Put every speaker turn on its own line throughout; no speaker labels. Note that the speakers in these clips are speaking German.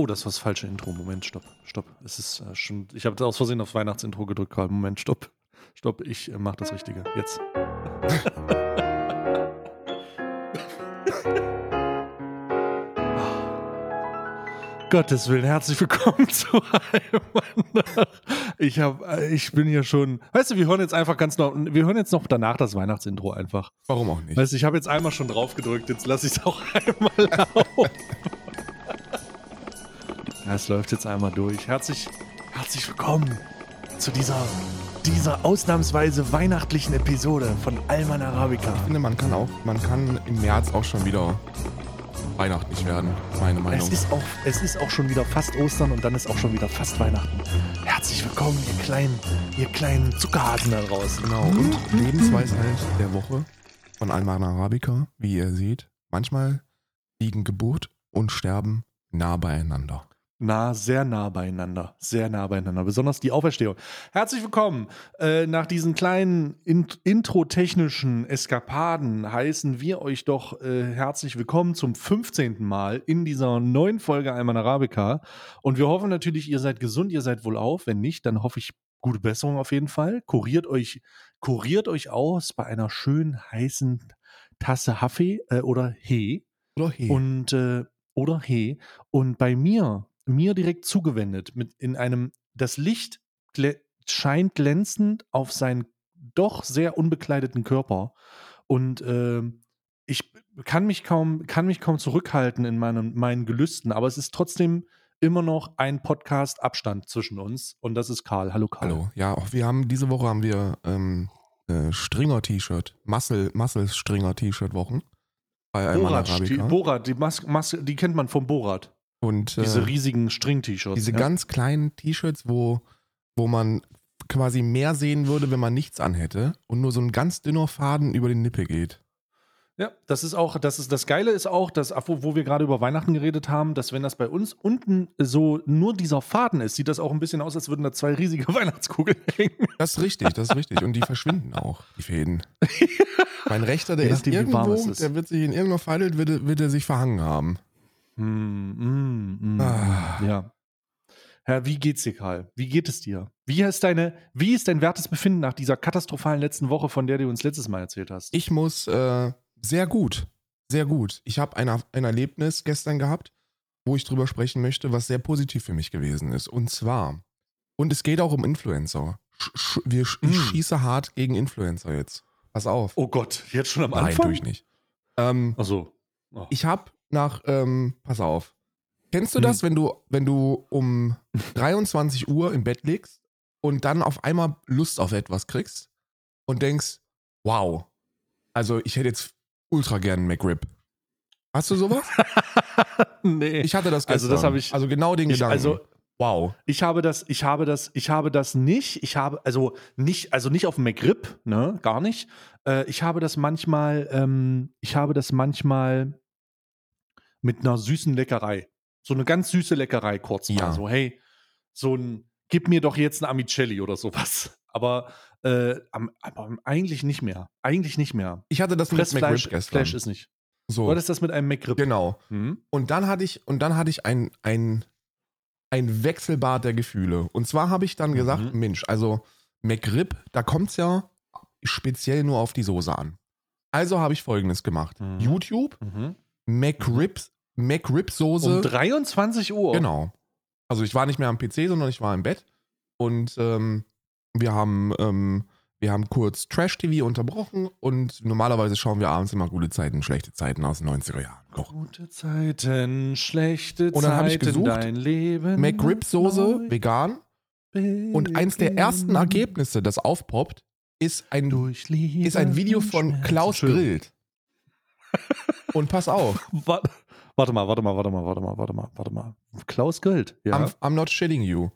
Oh, das war das falsche Intro. Moment, stopp, stopp. Es ist äh, schon. Ich habe aus Versehen aufs Weihnachtsintro gedrückt. Karl. Moment, stopp, stopp. Ich äh, mache das Richtige. Jetzt. Gottes Willen, herzlich willkommen zu einem. Ich habe, ich bin hier schon. Weißt du, wir hören jetzt einfach ganz noch. Wir hören jetzt noch danach das Weihnachtsintro einfach.
Warum auch nicht?
Weißt du, ich habe jetzt einmal schon drauf gedrückt. Jetzt lasse ich es auch einmal laufen. Es läuft jetzt einmal durch. Herzlich, herzlich willkommen zu dieser, dieser ausnahmsweise weihnachtlichen Episode von Alman Arabica.
Ich finde, man kann auch, man kann im März auch schon wieder weihnachtlich werden, meine Meinung.
Es ist, auch, es ist auch schon wieder fast Ostern und dann ist auch schon wieder fast Weihnachten. Herzlich willkommen, ihr kleinen, ihr kleinen Zuckerhasen da draußen.
Genau, und Lebensweisheit der Woche von Alman Arabica, wie ihr seht. Manchmal liegen Geburt und Sterben nah beieinander.
Nah, sehr nah beieinander. Sehr nah beieinander. Besonders die Auferstehung. Herzlich willkommen. Äh, nach diesen kleinen in intro-technischen Eskapaden heißen wir euch doch äh, herzlich willkommen zum 15. Mal in dieser neuen Folge Alman Arabica. Und wir hoffen natürlich, ihr seid gesund, ihr seid wohl auf. Wenn nicht, dann hoffe ich gute Besserung auf jeden Fall. Kuriert euch, kuriert euch aus bei einer schönen heißen Tasse Haffee äh, oder He.
Oder He.
Und äh, oder He. Und bei mir mir direkt zugewendet, mit in einem, das Licht glä scheint glänzend auf seinen doch sehr unbekleideten Körper. Und äh, ich kann mich kaum, kann mich kaum zurückhalten in meinen, meinen Gelüsten, aber es ist trotzdem immer noch ein Podcast Abstand zwischen uns und das ist Karl. Hallo Karl.
Hallo. Ja, auch wir haben diese Woche haben wir ähm, äh, Stringer-T-Shirt, Muscle, Muscle Stringer-T-Shirt-Wochen bei Alman
Borat, die. Borat, die, Mas Mas die kennt man vom Borat.
Und äh,
Diese riesigen String-T-Shirts.
diese
ja?
ganz kleinen T-Shirts, wo, wo man quasi mehr sehen würde, wenn man nichts anhätte und nur so ein ganz dünner Faden über den Nippel geht.
Ja, das ist auch, das ist das Geile ist auch, dass, wo, wo wir gerade über Weihnachten geredet haben, dass wenn das bei uns unten so nur dieser Faden ist, sieht das auch ein bisschen aus, als würden da zwei riesige Weihnachtskugeln hängen.
Das ist richtig, das ist richtig. Und die verschwinden auch, die Fäden. mein Rechter, der
Je
ist irgendwo,
ist.
der wird sich in irgendeiner Falle, wird, wird er sich verhangen haben.
Mm, mm, mm,
Ah.
Ja. Herr, wie geht's dir, Karl? Wie geht es dir? Wie ist, deine, wie ist dein wertes Befinden nach dieser katastrophalen letzten Woche, von der du uns letztes Mal erzählt hast?
Ich muss äh, sehr gut, sehr gut. Ich habe ein, ein Erlebnis gestern gehabt, wo ich drüber sprechen möchte, was sehr positiv für mich gewesen ist. Und zwar, und es geht auch um Influencer. Sch, wir, sch- ich
Mm.
schieße hart gegen Influencer jetzt. Pass auf.
oh Gott, jetzt schon am
Nein,
Anfang?
tue ich nicht. Ähm,
Achso. Oh.
ich habe nach, ähm, pass auf. Kennst du
Hm.
das, wenn du, wenn du um 23 Uhr im Bett liegst und dann auf einmal Lust auf etwas kriegst und denkst, wow, also ich hätte jetzt ultra gern einen McRib. Hast du sowas?
nee.
Ich hatte das gestern.
Also das habe ich-
Also genau den
Ich-
Gedanken.
also
wow.
Ich habe das, ich habe das, ich habe das nicht. Ich habe, also nicht, also nicht auf dem McRib, ne, gar nicht. Äh, ich habe das manchmal, ähm, ich habe das manchmal mit einer süßen Leckerei. So eine ganz süße Leckerei kurz mal.
Ja.
So, hey, so ein, gib mir doch jetzt ein Amicelli oder sowas. Aber, äh, am, aber eigentlich nicht mehr. Eigentlich nicht mehr.
Ich hatte das mit McRib gestern.
Fleisch ist nicht.
so.
Was ist das mit einem McRib?
Genau.
Hm?
Und dann hatte ich, und dann hatte ich ein, ein, ein Wechselbad der Gefühle. Und zwar habe ich dann gesagt,
Mhm.
Mensch, also McRib, da kommt es ja speziell nur auf die Soße an. Also habe ich folgendes gemacht.
Mhm.
YouTube,
Mhm.
McRibs, McRib-Soße.
Um 23 Uhr.
Genau. Also ich war nicht mehr am PC, sondern ich war im Bett. Und ähm, wir haben, ähm, wir haben kurz Trash-TV unterbrochen und normalerweise schauen wir abends immer gute Zeiten, schlechte Zeiten aus den 90er Jahren. Kochen.
Gute Zeiten, schlechte
Und dann hab ich
Zeiten,
gesucht,
dein Leben.
McRib-Soße, vegan. Und eins der ersten Ergebnisse, das aufpoppt, ist ein, ist ein Video von. Klaus. Grillt. Und pass auf,
Wa- Warte mal, warte mal, warte mal, warte mal, warte mal, warte mal. Klaus grillt, ja.
I'm, I'm not shitting you.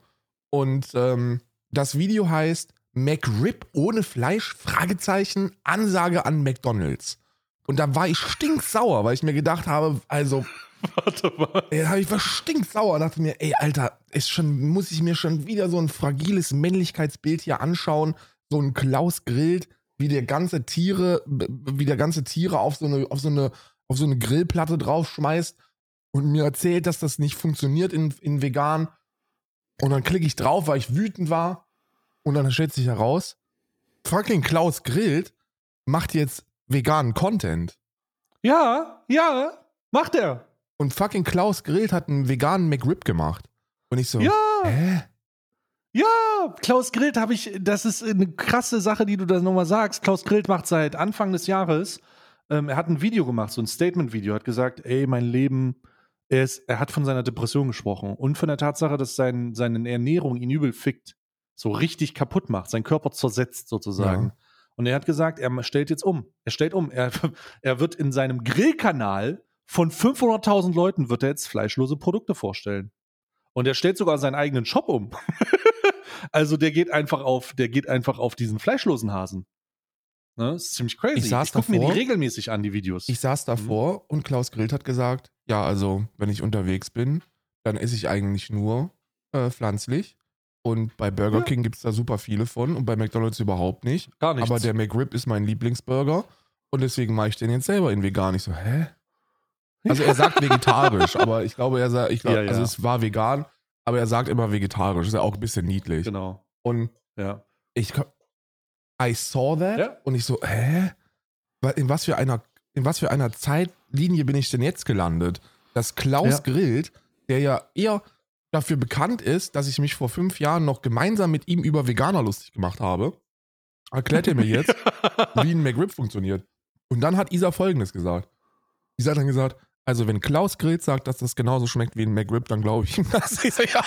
Und ähm, das Video heißt McRib ohne Fleisch? Fragezeichen, Ansage an McDonalds. Und da war ich stinksauer, weil ich mir gedacht habe, also,
warte mal.
habe ich war stinksauer und dachte mir, ey, Alter, ist schon, muss ich mir schon wieder so ein fragiles Männlichkeitsbild hier anschauen, so ein Klaus grillt, wie der ganze Tiere, wie der ganze Tiere auf so eine, auf so eine, auf so eine Grillplatte draufschmeißt und mir erzählt, dass das nicht funktioniert in, in vegan. Und dann klicke ich drauf, weil ich wütend war. Und dann stellt sich heraus, fucking Klaus Grillt macht jetzt veganen Content.
Ja, ja, macht er.
Und fucking Klaus Grillt hat einen veganen McRib gemacht. Und ich so,
Ja.
hä?
Ja, Klaus Grillt habe ich, das ist eine krasse Sache, die du da nochmal sagst. Klaus Grillt macht seit Anfang des Jahres, ähm, er hat ein Video gemacht, so ein Statement-Video, hat gesagt, ey, mein Leben, er, ist, er hat von seiner Depression gesprochen und von der Tatsache, dass sein, seine Ernährung ihn übel fickt, so richtig kaputt macht, sein Körper zersetzt sozusagen.
Ja.
Und er hat gesagt, er stellt jetzt um. Er stellt um. Er, er wird in seinem Grillkanal von 500.000 Leuten wird er jetzt fleischlose Produkte vorstellen. Und er stellt sogar seinen eigenen Shop um. also der geht einfach auf, der geht einfach auf diesen fleischlosen Hasen. Ne? Das ist ziemlich crazy.
Ich saß
guck mir die regelmäßig an, die Videos.
Ich saß davor und Klaus Grillt hat gesagt, ja, also wenn ich unterwegs bin, dann esse ich eigentlich nur äh, pflanzlich. Und bei Burger
Ja.
King gibt es da super viele von und bei McDonalds überhaupt nicht.
Gar nichts.
Aber der McRib ist mein Lieblingsburger und deswegen mache ich den jetzt selber in vegan. Ich so, hä? Also er sagt vegetarisch, aber ich glaube, er sagt, ich glaub,
Ja, ja.
also es war vegan, aber er sagt immer vegetarisch. Ist ja auch ein bisschen niedlich.
genau.
Und
Ja.
ich I saw that
Ja.
und ich so, hä? In was für einer in was für einer Zeitlinie bin ich denn jetzt gelandet? Dass Klaus
Ja.
Grillt, der ja eher dafür bekannt ist, dass ich mich vor fünf Jahren noch gemeinsam mit ihm über Veganer lustig gemacht habe, erklärt er mir jetzt, wie ein McRib funktioniert. Und dann hat Isa folgendes gesagt. Isa hat dann gesagt, also wenn Klaus Grillt sagt, dass das genauso schmeckt wie ein McRib, dann glaube ich ihm das. So, ja.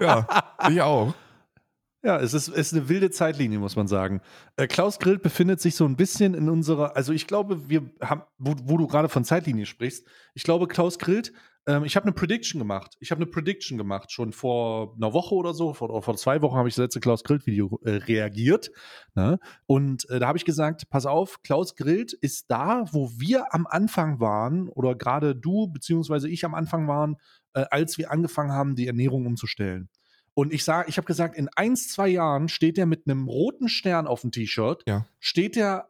ja, ich auch.
Ja, es ist, es ist eine wilde Zeitlinie, muss man sagen. Äh, Klaus Grillt befindet sich so ein bisschen in unserer, also ich glaube, wir haben, wo, wo du gerade von Zeitlinie sprichst, ich glaube, Klaus Grillt, ähm, ich habe eine Prediction gemacht. Ich habe eine Prediction gemacht, schon vor einer Woche oder so, vor, oder vor zwei Wochen habe ich das letzte Klaus Grillt-Video äh, reagiert. Ne? Und äh, da habe ich gesagt, pass auf, Klaus Grillt ist da, wo wir am Anfang waren, oder gerade du, beziehungsweise ich am Anfang waren, äh, als wir angefangen haben, die Ernährung umzustellen. Und ich sage, ich habe gesagt, in eins, zwei Jahren steht er mit einem roten Stern auf dem T-Shirt,
Ja.
steht er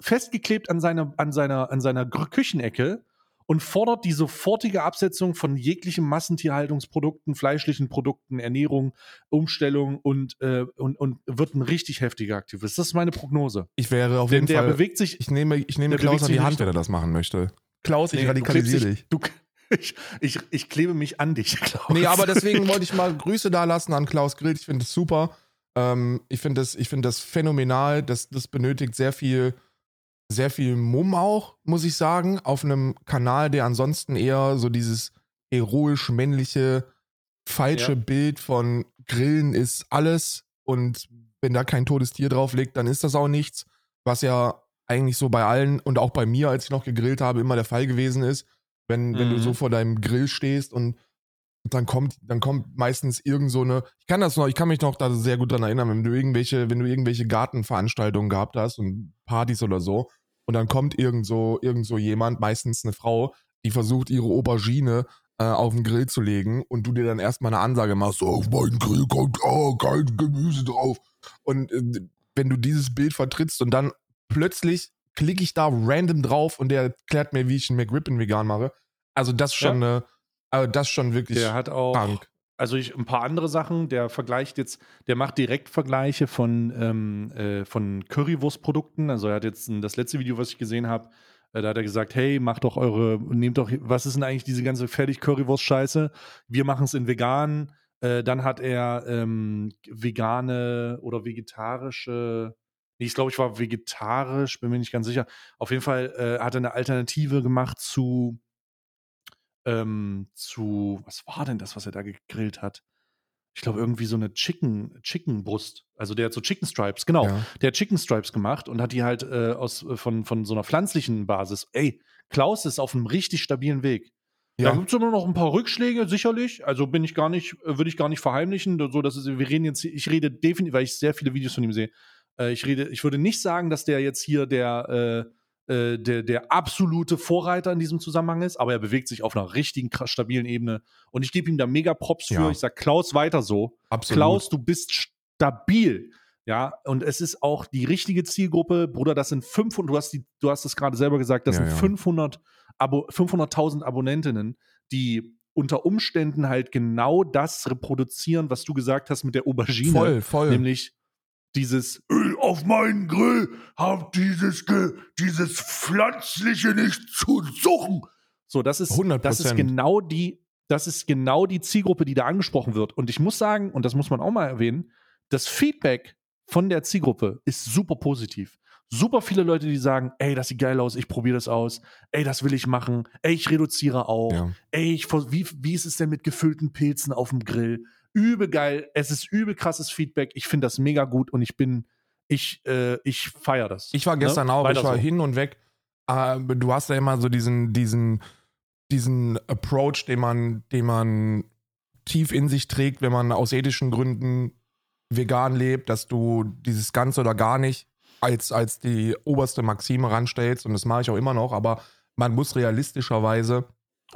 festgeklebt an seiner, an seiner, an seiner Küchenecke und fordert die sofortige Absetzung von jeglichen Massentierhaltungsprodukten, fleischlichen Produkten, Ernährung, Umstellung und, äh, und, und wird ein richtig heftiger Aktivist. Das ist meine Prognose.
Ich wäre auf
Denn
jeden
der
Fall.
bewegt sich.
Ich nehme, ich nehme Klaus an die Hand, wenn er das machen möchte. Klaus, ich
Nee,
radikalisiere dich.
Du, ich, ich, ich klebe mich an dich, Klaus.
Nee, aber deswegen wollte ich mal Grüße da lassen an Klaus Grillt. Ich finde das super. Ähm, ich finde das, ich finde das phänomenal. Das, das benötigt sehr viel, sehr viel Mumm auch, muss ich sagen, auf einem Kanal, der ansonsten eher so dieses heroisch männliche, falsche
Ja.
Bild von Grillen ist alles und wenn da kein totes Tier drauf liegt, dann ist das auch nichts, was ja eigentlich so bei allen und auch bei mir, als ich noch gegrillt habe, immer der Fall gewesen ist. Wenn, wenn du
Mhm.
so vor deinem Grill stehst und dann kommt, dann kommt meistens irgend so eine, ich kann das noch, ich kann mich noch da sehr gut dran erinnern, wenn du irgendwelche, wenn du irgendwelche Gartenveranstaltungen gehabt hast und Partys oder so, und dann kommt irgend so, irgend so jemand, meistens eine Frau, die versucht, ihre Aubergine äh, auf den Grill zu legen und du dir dann erstmal eine Ansage machst, so, auf meinen Grill kommt oh, kein Gemüse drauf. Und äh, wenn du dieses Bild vertrittst und dann plötzlich klicke ich da random drauf und der erklärt mir, wie ich einen McRib in vegan mache. Also das ist schon eine, also das ist schon wirklich
Der hat auch
krank.
also ich, ein paar andere Sachen, der vergleicht jetzt, der macht direkt Vergleiche von, ähm, äh, von Currywurstprodukten. Also er hat jetzt ein, das letzte Video, was ich gesehen habe, äh, da hat er gesagt, hey, macht doch eure, nehmt doch, was ist denn eigentlich diese ganze fertig Currywurst-Scheiße? Wir machen es in vegan. Äh, dann hat er ähm, vegane oder vegetarische, ich glaube, ich war vegetarisch, bin mir nicht ganz sicher. Auf jeden Fall äh, hat er eine Alternative gemacht zu ähm, zu, was war denn das, was er da gegrillt hat? Ich glaube, irgendwie so eine Chicken, Chicken Brust. Also der hat so Chicken Stripes, genau.
Ja.
Der hat Chicken Stripes gemacht und hat die halt äh, aus, äh, von, von so einer pflanzlichen Basis. Ey, Klaus ist auf einem richtig stabilen Weg. Da
Ja,
gibt es immer noch ein paar Rückschläge, sicherlich. Also bin ich gar nicht, äh, würde ich gar nicht verheimlichen. So, dass es, wir reden jetzt, ich rede definitiv, weil ich sehr viele Videos von ihm sehe. Äh, ich rede, ich würde nicht sagen, dass der jetzt hier der, äh, äh, der, der absolute Vorreiter in diesem Zusammenhang ist, aber er bewegt sich auf einer richtigen, stabilen Ebene. Und ich gebe ihm da mega Props für.
Ja.
Ich sag, Klaus, weiter so.
absolut.
Klaus, du bist stabil. Ja, und es ist auch die richtige Zielgruppe. Bruder, das sind 500, du hast, die, du hast es gerade selber gesagt, das
Ja,
sind
ja.
500 Abo 500.000 Abonnentinnen, die unter Umständen halt genau das reproduzieren, was du gesagt hast mit der Aubergine.
Voll, voll.
Nämlich dieses Öl auf meinen Grill, hab dieses, dieses Pflanzliche nicht zu suchen. So, das ist,
100%.
das ist genau die, das ist genau die Zielgruppe, die da angesprochen wird. Und ich muss sagen, und das muss man auch mal erwähnen, das Feedback von der Zielgruppe ist super positiv. Super viele Leute, die sagen, ey, das sieht geil aus, ich probiere das aus, ey, das will ich machen, ey, ich reduziere auch,
Ja.
ey, ich, wie, wie ist es denn mit gefüllten Pilzen auf dem Grill? Übel geil, es ist übel krasses Feedback, ich finde das mega gut und ich bin, ich, äh, ich feiere das.
Ich war gestern
Ne?
auch,
Weiter
ich war
so.
hin und weg. Äh, du hast ja immer so diesen, diesen, diesen Approach, den man, den man tief in sich trägt, wenn man aus ethischen Gründen vegan lebt, dass du dieses Ganze oder gar nicht als, als die oberste Maxime ranstellst. Und das mache ich auch immer noch, aber man muss realistischerweise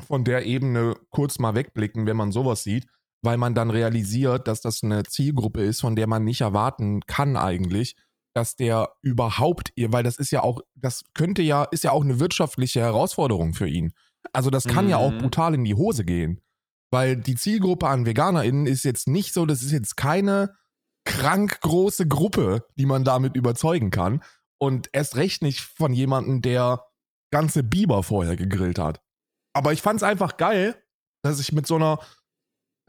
von der Ebene kurz mal wegblicken, wenn man sowas sieht, weil man dann realisiert, dass das eine Zielgruppe ist, von der man nicht erwarten kann eigentlich, dass der überhaupt ihr, weil das ist ja auch, das könnte ja, ist ja auch eine wirtschaftliche Herausforderung für ihn. Also das kann ja auch
Mhm.
brutal in die Hose gehen. Weil die Zielgruppe an VeganerInnen ist jetzt nicht so, das ist jetzt keine krank große Gruppe, die man damit überzeugen kann. Und erst recht nicht von jemandem, der ganze Biber vorher gegrillt hat. Aber ich fand es einfach geil, dass ich mit so einer.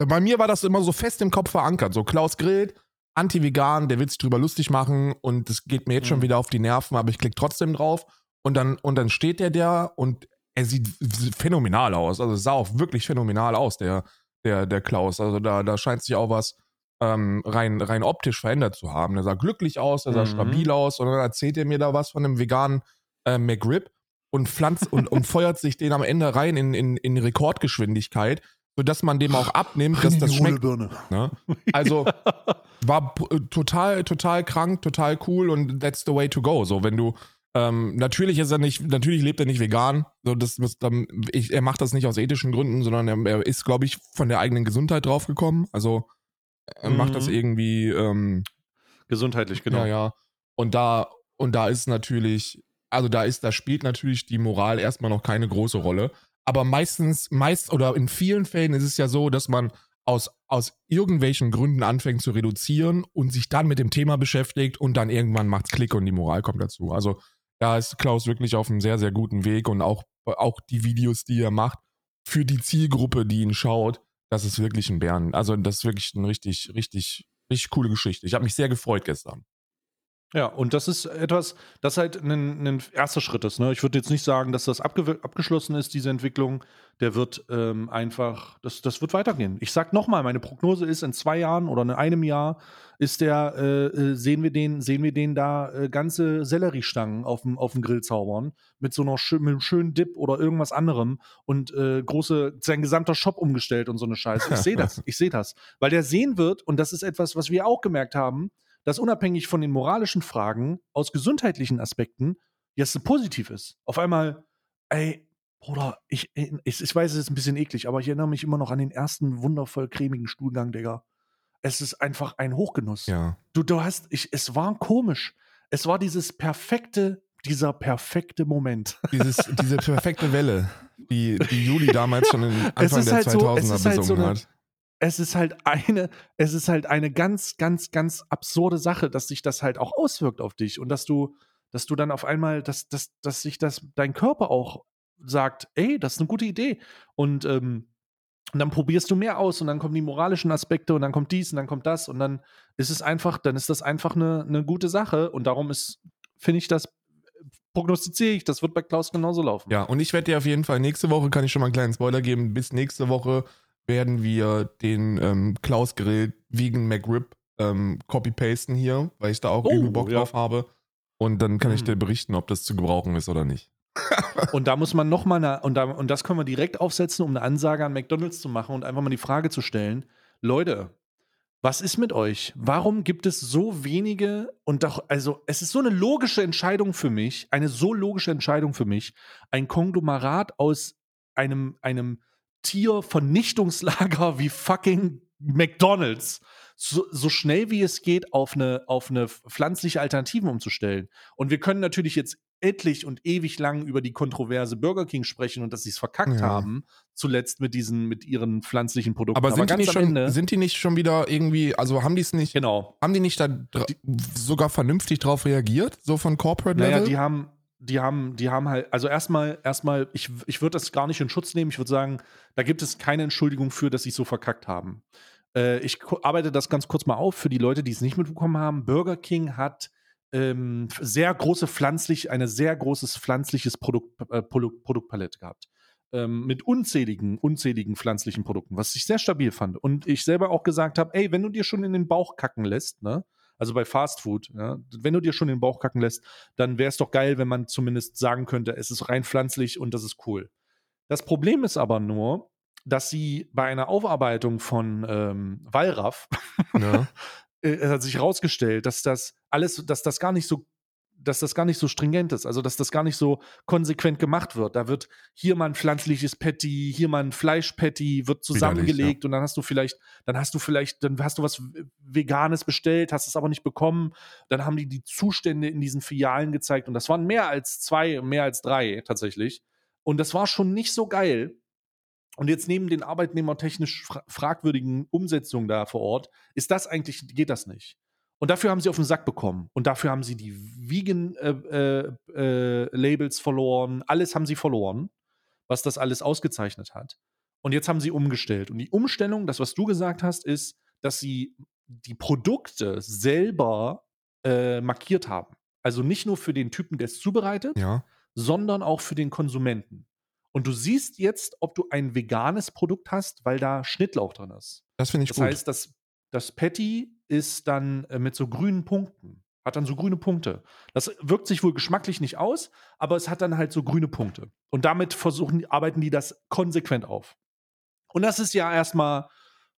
Bei mir war das immer so fest im Kopf verankert. So Klaus grillt, anti-vegan, der will sich drüber lustig machen und das geht mir jetzt schon
Mhm.
wieder auf die Nerven, aber ich klicke trotzdem drauf. Und dann, und dann steht der da und er sieht phänomenal aus. Also es sah auch wirklich phänomenal aus, der, der, der Klaus. Also da, da scheint sich auch was ähm, rein, rein optisch verändert zu haben. Er sah glücklich aus, er sah
Mhm.
stabil aus und dann erzählt er mir da was von einem veganen äh, McRib und pflanzt und, und feuert sich den am Ende rein in, in, in Rekordgeschwindigkeit, sodass man dem auch abnimmt, dass das schmeckt. Ne? Also war äh, total, total krank, total cool und that's the way to go. So, wenn du ähm, natürlich ist er nicht, natürlich lebt er nicht vegan. So, das, das, dann, ich, er macht das nicht aus ethischen Gründen, sondern er, er ist, glaube ich, von der eigenen Gesundheit draufgekommen. Also er macht das
Mhm.
irgendwie, ähm,
Gesundheitlich, genau.
ja, ja. Und da, und da ist natürlich, also da ist, da spielt natürlich die Moral erstmal noch keine große Rolle. Aber meistens, meist oder in vielen Fällen ist es ja so, dass man aus, aus irgendwelchen Gründen anfängt zu reduzieren und sich dann mit dem Thema beschäftigt und dann irgendwann macht's Klick und die Moral kommt dazu. Also da ist Klaus wirklich auf einem sehr, sehr guten Weg und auch, auch die Videos, die er macht, für die Zielgruppe, die ihn schaut, das ist wirklich ein Bären. Also das ist wirklich eine richtig, richtig, richtig coole Geschichte. Ich habe mich sehr gefreut gestern.
Ja, und das ist etwas, das halt ein, ein erster Schritt ist. Ne? Ich würde jetzt nicht sagen, dass das abge abgeschlossen ist, diese Entwicklung. Der wird ähm, einfach, das, das wird weitergehen. Ich sag nochmal, meine Prognose ist, in zwei Jahren oder in einem Jahr ist der, äh, äh, sehen wir den, sehen wir den da äh, ganze Selleriestangen auf dem, auf dem Grill zaubern, mit so einer mit einem schönen Dip oder irgendwas anderem und äh, große, sein gesamter Shop umgestellt und so eine Scheiße. Ich sehe das, ich sehe das. Weil der sehen wird, und das ist etwas, was wir auch gemerkt haben, dass unabhängig von den moralischen Fragen aus gesundheitlichen Aspekten jetzt positiv ist. Auf einmal, ey, Bruder, ich, ich, ich weiß, es ist ein bisschen eklig, aber ich erinnere mich immer noch an den ersten wundervoll cremigen Stuhlgang, Digga. Es ist einfach ein Hochgenuss.
Ja.
Du, du hast, ich, es war komisch. Es war dieses perfekte, dieser perfekte Moment.
Dieses, diese perfekte Welle, die, die Juli damals schon in Anfang der
halt so-
2000er
es ist halt so
besungen
eine-
hat.
Es ist halt eine, es ist halt eine ganz, ganz, ganz absurde Sache, dass sich das halt auch auswirkt auf dich und dass du, dass du dann auf einmal, dass, dass, dass sich das dein Körper auch sagt, ey, das ist eine gute Idee. Und, ähm, und dann probierst du mehr aus und dann kommen die moralischen Aspekte und dann kommt dies und dann kommt das und dann ist es einfach, dann ist das einfach eine, eine gute Sache und darum ist, finde ich das, prognostiziere ich, das wird bei Klaus genauso laufen.
Ja, und ich werde dir auf jeden Fall nächste Woche, kann ich schon mal einen kleinen Spoiler geben, bis nächste Woche werden wir den ähm, Klaus Grill Vegan McRib ähm, copy-pasten hier, weil ich da auch
Oh,
irgendwie Bock
ja.
drauf habe. Und dann kann ich
Mhm.
dir berichten, ob das zu gebrauchen ist oder nicht.
Und da muss man noch mal eine, und, da, und das können wir direkt aufsetzen, um eine Ansage an McDonalds zu machen und einfach mal die Frage zu stellen: Leute, was ist mit euch? Warum gibt es so wenige und doch, also es ist so eine logische Entscheidung für mich, eine so logische Entscheidung für mich, ein Konglomerat aus einem, einem Tiervernichtungslager wie fucking McDonalds so, so schnell wie es geht auf eine, auf eine pflanzliche Alternativen umzustellen. Und wir können natürlich jetzt etlich und ewig lang über die kontroverse Burger King sprechen und dass sie es verkackt
Ja.
haben, zuletzt mit diesen, mit ihren pflanzlichen Produkten.
Aber sind, die
ganz
nicht schon,
Ende,
sind die nicht schon wieder irgendwie, also haben die es nicht,
genau.
haben die nicht da dra- sogar vernünftig drauf reagiert, so von Corporate
Naja,
Level?
die haben, die haben, die haben halt, also erstmal, erstmal, ich, ich würde das gar nicht in Schutz nehmen. Ich würde sagen, da gibt es keine Entschuldigung für, dass sie es so verkackt haben. Äh, ich arbeite das ganz kurz mal auf für die Leute, die es nicht mitbekommen haben. Burger King hat ähm, sehr große pflanzlich, eine sehr großes pflanzliches Produkt, äh, Produkt, Produktpalette gehabt. Ähm, mit unzähligen, unzähligen pflanzlichen Produkten, was ich sehr stabil fand. Und ich selber auch gesagt habe, ey, wenn du dir schon in den Bauch kacken lässt, ne? Also bei Fast Food, ja, wenn du dir schon den Bauch kacken lässt, dann wäre es doch geil, wenn man zumindest sagen könnte, es ist rein pflanzlich und das ist cool. Das Problem ist aber nur, dass sie bei einer Aufarbeitung von ähm, Wallraff
Ja.
äh, es hat sich herausgestellt, dass das alles, dass das gar nicht so, dass das gar nicht so stringent ist, also dass das gar nicht so konsequent gemacht wird. Da wird hier mal ein pflanzliches Patty, hier mal ein Fleischpatty, wird zusammengelegt und dann hast du vielleicht, dann hast du vielleicht, dann hast du was Veganes bestellt, hast es aber nicht bekommen. Dann haben die die Zustände in diesen Filialen gezeigt und das waren mehr als zwei, mehr als drei tatsächlich. Und das war schon nicht so geil. Und jetzt neben den arbeitnehmertechnisch fra fragwürdigen Umsetzungen da vor Ort, ist das eigentlich, geht das nicht. Und dafür haben sie auf den Sack bekommen. Und dafür haben sie die Vegan-Labels verloren. Alles haben sie verloren, was das alles ausgezeichnet hat. Und jetzt haben sie umgestellt. Und die Umstellung, das, was du gesagt hast, ist, dass sie die Produkte selber äh, markiert haben. Also nicht nur für den Typen, der es zubereitet,
ja.
sondern auch für den Konsumenten. Und du siehst jetzt, ob du ein veganes Produkt hast, weil da Schnittlauch drin ist.
Das finde ich
Das
gut.
heißt, das, das Patty ist dann äh, mit so grünen Punkten. Hat dann so grüne Punkte. Das wirkt sich wohl geschmacklich nicht aus, aber es hat dann halt so grüne Punkte. Und damit versuchen, arbeiten die das konsequent auf. Und das ist ja erstmal,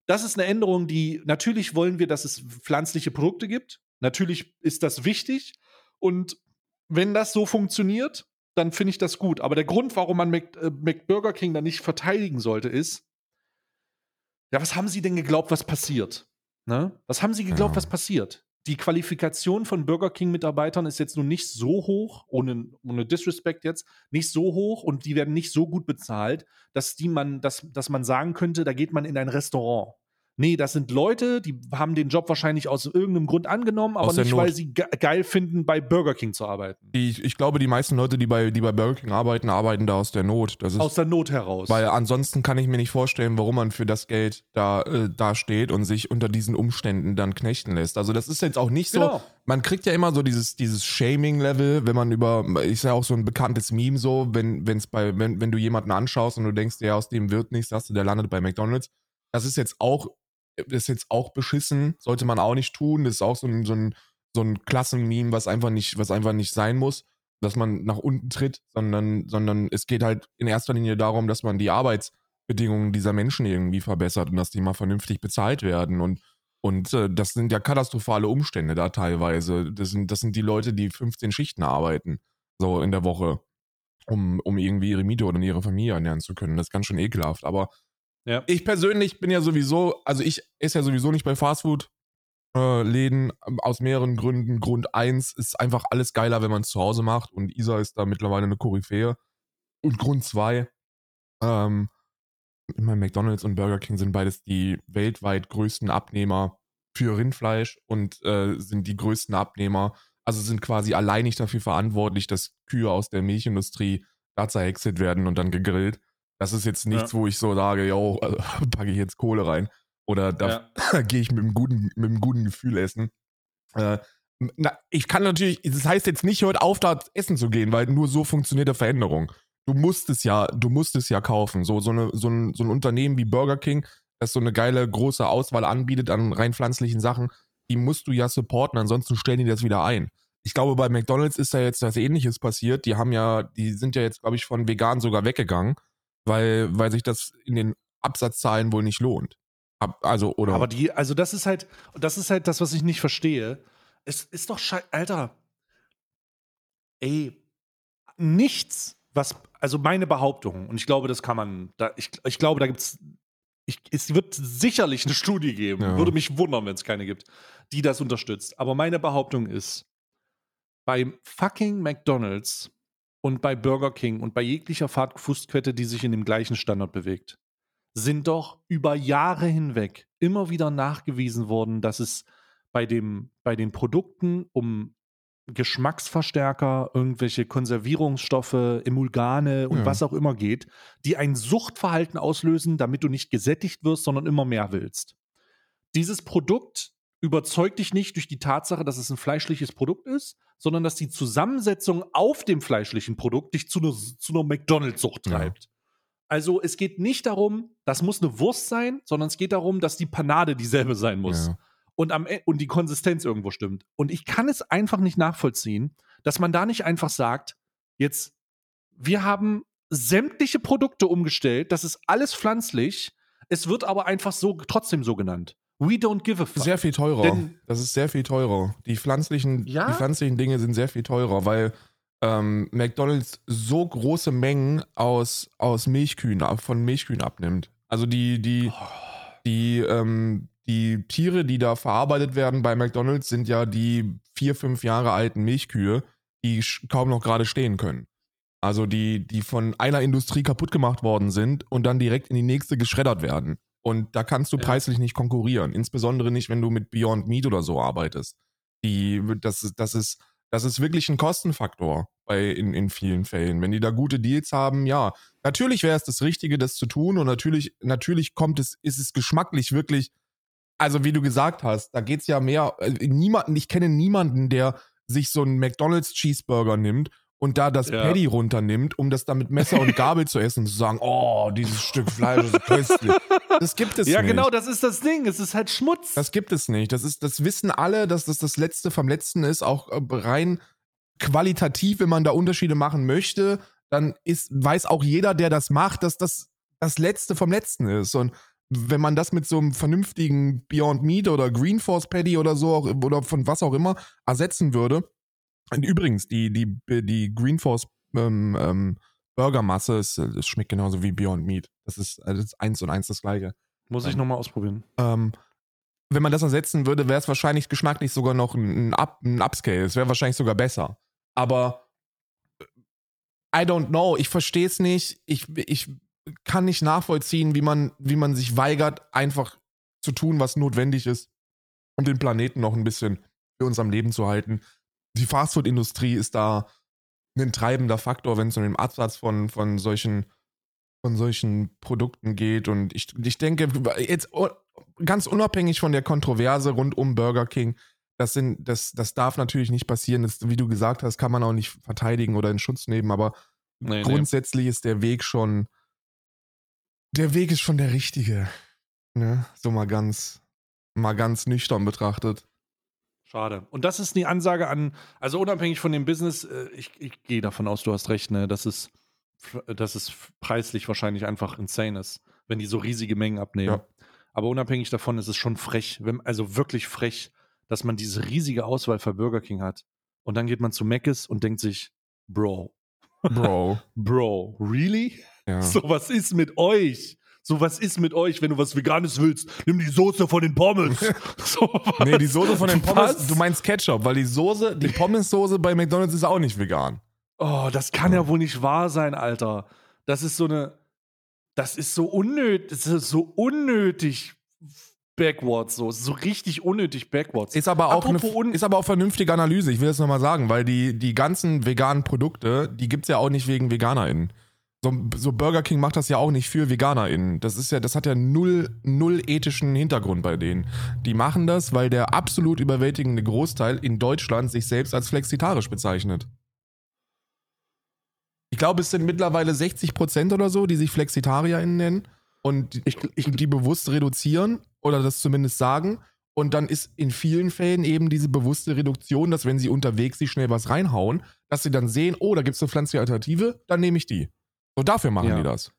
das ist eine Änderung, die natürlich wollen wir, dass es pflanzliche Produkte gibt. Natürlich ist das wichtig. Und wenn das so funktioniert, dann finde ich das gut. Aber der Grund, warum man äh, McBurger King da nicht verteidigen sollte, ist, ja, was haben sie denn geglaubt, was passiert? Ne? Was haben sie geglaubt,
Ja.
was passiert? Die Qualifikation von Burger King-Mitarbeitern ist jetzt nun nicht so hoch, ohne, ohne Disrespect jetzt, nicht so hoch und die werden nicht so gut bezahlt, dass, die man, dass, dass man sagen könnte, da geht man in ein Restaurant. Nee, das sind Leute, die haben den Job wahrscheinlich aus irgendeinem Grund angenommen, aber nicht,
Not.
weil sie ge geil finden, bei Burger King zu arbeiten.
Die, ich glaube, die meisten Leute, die bei, die bei Burger King arbeiten, arbeiten da aus der Not. Das ist,
Aus der Not heraus.
weil ansonsten kann ich mir nicht vorstellen, warum man für das Geld da, äh, da steht und sich unter diesen Umständen dann knechten lässt. Also das ist jetzt auch nicht so,
Genau.
man kriegt ja immer so dieses, dieses Shaming-Level, wenn man über, ist ja auch so ein bekanntes Meme so, wenn, wenn's bei, wenn, wenn du jemanden anschaust und du denkst, der aus dem wird nichts, sagst du, der landet bei McDonalds. Das ist jetzt auch, ist jetzt auch beschissen, sollte man auch nicht tun. Das ist auch so ein, so ein, so ein Klassenmeme, was einfach nicht, was einfach nicht sein muss, dass man nach unten tritt, sondern, sondern es geht halt in erster Linie darum, dass man die Arbeitsbedingungen dieser Menschen irgendwie verbessert und dass die mal vernünftig bezahlt werden und und äh, das sind ja katastrophale Umstände da teilweise. Das sind, das sind die Leute, die 15 Schichten arbeiten, so in der Woche, um, um irgendwie ihre Miete oder ihre Familie ernähren zu können. Das ist ganz schön ekelhaft. Aber
ja.
ich persönlich bin ja sowieso, also ich esse ja sowieso nicht bei Fastfood. Äh, Läden ähm, aus mehreren Gründen. Grund eins ist einfach alles geiler, wenn man es zu Hause macht und Isa ist da mittlerweile eine Koryphäe. Und Grund zwei, ähm, meine, McDonalds und Burger King sind beides die weltweit größten Abnehmer für Rindfleisch und äh, sind die größten Abnehmer, also sind quasi alleinig dafür verantwortlich, dass Kühe aus der Milchindustrie da zerhäckselt werden und dann gegrillt. Das ist jetzt nichts, wo ich so sage, yo, äh, packe ich jetzt Kohle rein. Oder da gehe ich mit einem, guten, mit einem guten Gefühl essen. Äh, na, ich kann natürlich, das heißt jetzt nicht, heute auf da essen zu gehen, weil nur so funktioniert eine Veränderung. Du musst es ja, du musst es ja kaufen. So, so, eine, so, ein, so ein Unternehmen wie Burger King, das so eine geile große Auswahl anbietet an rein pflanzlichen Sachen, die musst du ja supporten, ansonsten stellen die das wieder ein. Ich glaube, bei McDonalds ist da jetzt was ähnliches passiert. Die haben ja, die sind ja jetzt, glaube ich, von vegan sogar weggegangen, weil, weil sich das in den Absatzzahlen wohl nicht lohnt. Also, oder.
Aber die, also das ist halt, das ist halt das, was ich nicht verstehe. Es ist doch scheiße, Alter. Ey, nichts, was, also meine Behauptung, und ich glaube, das kann man, da, ich, ich glaube, da gibt's, ich, es wird sicherlich eine Studie geben,
Ja.
würde mich wundern, wenn es keine gibt, die das unterstützt. Aber meine Behauptung ist, bei fucking McDonald's und bei Burger King und bei jeglicher Fahrtfußkette, die sich in dem gleichen Standard bewegt, sind doch über Jahre hinweg immer wieder nachgewiesen worden, dass es bei, dem, bei den Produkten um Geschmacksverstärker, irgendwelche Konservierungsstoffe, Emulgane und
Ja.
was auch immer geht, die ein Suchtverhalten auslösen, damit du nicht gesättigt wirst, sondern immer mehr willst. Dieses Produkt überzeugt dich nicht durch die Tatsache, dass es ein fleischliches Produkt ist, sondern dass die Zusammensetzung auf dem fleischlichen Produkt dich zu einer, zu einer McDonalds-Sucht
Ja.
treibt. Also es geht nicht darum, das muss eine Wurst sein, sondern es geht darum, dass die Panade dieselbe sein muss
Ja.
und, am, E- und die Konsistenz irgendwo stimmt. Und ich kann es einfach nicht nachvollziehen, dass man da nicht einfach sagt, jetzt, wir haben sämtliche Produkte umgestellt, das ist alles pflanzlich, es wird aber einfach so trotzdem so genannt. We don't give a fuck.
Sehr viel teurer.
Denn-
das ist sehr viel teurer. Die pflanzlichen,
Ja?
die pflanzlichen Dinge sind sehr viel teurer, weil ähm, McDonalds so große Mengen aus, aus Milchkühen, von Milchkühen abnimmt. Also die, die, die, ähm, die Tiere, die da verarbeitet werden bei McDonalds, sind ja die vier, fünf Jahre alten Milchkühe, die kaum noch gerade stehen können. Also die, die von einer Industrie kaputt gemacht worden sind und dann direkt in die nächste geschreddert werden. Und da kannst du
Ja.
preislich nicht konkurrieren. Insbesondere nicht, wenn du mit Beyond Meat oder so arbeitest. Die, das, ist, das, ist, das ist wirklich ein Kostenfaktor bei, in, in vielen Fällen. Wenn die da gute Deals haben, ja. Natürlich wäre es das Richtige, das zu tun. Und natürlich, natürlich kommt es, ist es geschmacklich wirklich, also wie du gesagt hast, da geht's ja mehr, äh, niemanden, ich kenne niemanden, der sich so einen McDonalds Cheeseburger nimmt und da das
Ja.
Patty runternimmt, um das dann mit Messer und Gabel zu essen und zu sagen, oh, dieses Stück Fleisch ist köstlich. Das gibt es
ja,
nicht.
genau, das ist das Ding. Es ist halt Schmutz.
Das gibt es nicht. Das ist, das wissen alle, dass das das Letzte vom Letzten ist, auch äh, rein qualitativ, wenn man da Unterschiede machen möchte, dann ist, weiß auch jeder, der das macht, dass das das Letzte vom Letzten ist. Und wenn man das mit so einem vernünftigen Beyond Meat oder Green Force Patty oder so auch, oder von was auch immer ersetzen würde. Und übrigens, die, die, die Green Force ähm, ähm, Burgermasse, ist, das schmeckt genauso wie Beyond Meat. Das ist, also das ist eins und eins das gleiche.
Muss ich nochmal ausprobieren.
Ähm, wenn man das ersetzen würde, wäre es wahrscheinlich geschmacklich sogar noch ein, ein, Up, ein Upscale. Es wäre wahrscheinlich sogar besser. Aber äh, I don't know. Ich verstehe es nicht. Ich, ich kann nicht nachvollziehen, wie man, wie man sich weigert, einfach zu tun, was notwendig ist, um den Planeten noch ein bisschen für uns am Leben zu halten. Die Fastfood-Industrie ist da ein treibender Faktor, wenn es um den Absatz von, von solchen von solchen Produkten geht. Und ich, ich denke, jetzt ganz unabhängig von der Kontroverse rund um Burger King, das, sind, das, das darf natürlich nicht passieren. Das, wie du gesagt hast, kann man auch nicht verteidigen oder in Schutz nehmen, aber
Nee, nee.
grundsätzlich ist der Weg schon, der Weg ist schon der richtige. Ne? So mal ganz, mal ganz nüchtern betrachtet.
Schade. Und das ist die Ansage an, also unabhängig von dem Business, äh, ich, ich gehe davon aus, du hast recht, ne, dass es, dass es preislich wahrscheinlich einfach insane ist, wenn die so riesige Mengen abnehmen.
Ja.
Aber unabhängig davon ist es schon frech, wenn, also wirklich frech, dass man diese riesige Auswahl für Burger King hat. Und dann geht man zu Mc's und denkt sich, Bro,
Bro.
Bro, really?
Ja.
So, was ist mit euch? So, was ist mit euch, wenn du was Veganes willst? Nimm die Soße von den Pommes. so, was?
Nee, die Soße von den Pommes,
Was?
du meinst Ketchup, weil die Soße, die Pommes-Soße bei McDonalds ist auch nicht vegan.
Oh, das kann ja wohl nicht wahr sein, Alter. Das ist so eine. Das ist so unnötig. Das ist so unnötig backwards, so. So richtig unnötig backwards.
Ist aber auch, eine,
Apropos
ist aber auch vernünftige Analyse. Ich will das nochmal sagen, weil die, die ganzen veganen Produkte, die gibt's ja auch nicht wegen VeganerInnen. So, so Burger King macht das ja auch nicht für VeganerInnen. Das ist ja, das hat ja null, null ethischen Hintergrund bei denen. Die machen das, weil der absolut überwältigende Großteil in Deutschland sich selbst als flexitarisch bezeichnet. Ich glaube, es sind mittlerweile 60 Prozent oder so, die sich FlexitarierInnen nennen und die,
Ich- ich-
die bewusst reduzieren oder das zumindest sagen. Und dann ist in vielen Fällen eben diese bewusste Reduktion, dass wenn sie unterwegs sich schnell was reinhauen, dass sie dann sehen, oh, da gibt es eine pflanzliche Alternative, dann nehme ich die. So dafür machen
Ja.
die das.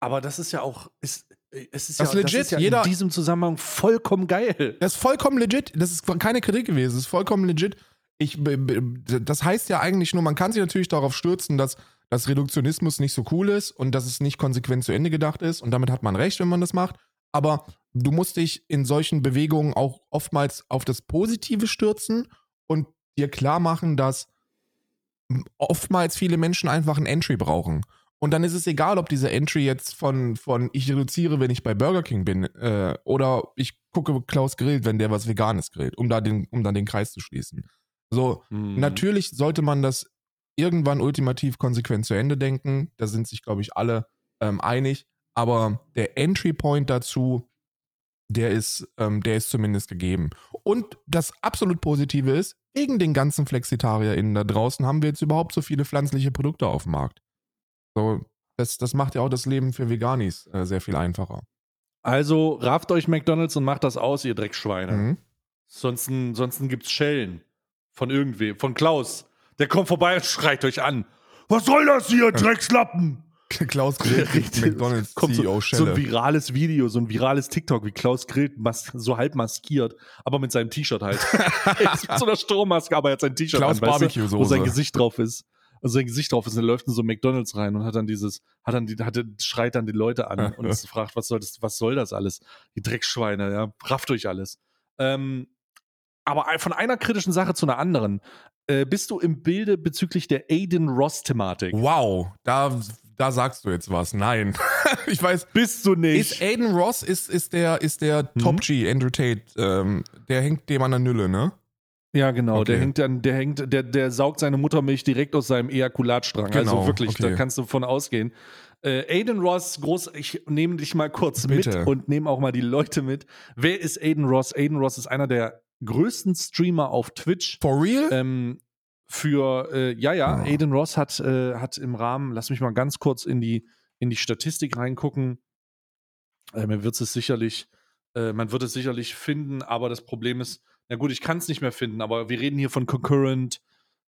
aber das ist ja auch. Ist, es ist
Das
ja,
ist legit.
Das ist ja
Jeder-
in diesem Zusammenhang vollkommen geil.
Das ist vollkommen legit. Das ist keine Kritik gewesen. Das ist vollkommen legit. Ich, das heißt ja eigentlich nur, man kann sich natürlich darauf stürzen, dass, dass Reduktionismus nicht so cool ist und dass es nicht konsequent zu Ende gedacht ist. Und damit hat man recht, wenn man das macht. Aber du musst dich in solchen Bewegungen auch oftmals auf das Positive stürzen und dir klar machen, dass oftmals viele Menschen einfach ein Entry brauchen. Und dann ist es egal, ob diese Entry jetzt von, von ich reduziere, wenn ich bei Burger King bin, äh, oder ich gucke Klaus grillt, wenn der was Veganes grillt, um da den, um dann den Kreis zu schließen. So,
Mhm.
natürlich sollte man das irgendwann ultimativ konsequent zu Ende denken. Da sind sich, glaube ich, alle ähm, einig. Aber der Entry Point dazu, der ist, ähm, der ist zumindest gegeben. Und das absolut Positive ist, wegen den ganzen FlexitarierInnen da draußen haben wir jetzt überhaupt so viele pflanzliche Produkte auf dem Markt. So, das, das macht ja auch das Leben für Veganis äh, sehr viel einfacher.
Also rafft euch McDonalds und macht das aus, ihr Dreckschweine.
Mhm.
Sonst, sonst gibt's Schellen von irgendwem, von Klaus. Der kommt vorbei und schreit euch an. Was soll das hier, Dreckslappen?
Klaus Grill,
Richtig.
McDonalds
kommt so,
CEO
so
Schelle.
ein virales Video, so ein virales TikTok, wie Klaus grillt, mas so halb maskiert, aber mit seinem T-Shirt halt. mit so einer Sturmmaske, aber er hat sein T-Shirt an, weißt du, wo sein Gesicht drauf ist. Also sein Gesicht drauf ist, und er läuft in so McDonalds rein und hat dann dieses, hat dann die, hat, schreit dann die Leute an und fragt, was soll das, was soll das alles? Die Dreckschweine, ja, rafft euch alles. Ähm, aber von einer kritischen Sache zu einer anderen. Äh, bist du im Bilde bezüglich der Aiden Ross-Thematik?
Wow, da, da sagst du jetzt was. Nein. ich weiß,
Bist du nicht?
Ist Aiden Ross ist, ist der, ist der
Mhm.
Top G, Andrew Tate, ähm, der hängt dem an der Nülle, ne?
Ja, genau. Der
Okay.
hängt dann, der hängt, der, der saugt seine Muttermilch direkt aus seinem Ejakulatstrang.
Genau,
also wirklich, da
okay.
kannst du von ausgehen. Äh, Aiden Ross, groß, ich nehme dich mal kurz
Bitte.
mit und nehme auch mal die Leute mit. Wer ist Aiden Ross? Aiden Ross ist einer der größten Streamer auf Twitch.
For real?
Ähm, für, äh, ja, ja. Aiden Ross hat, äh, hat im Rahmen, lass mich mal ganz kurz in die, in die Statistik reingucken. Äh, man wird es sicherlich, äh, man wird es sicherlich finden, aber das Problem ist, na gut, ich kann es nicht mehr finden, aber wir reden hier von Concurrent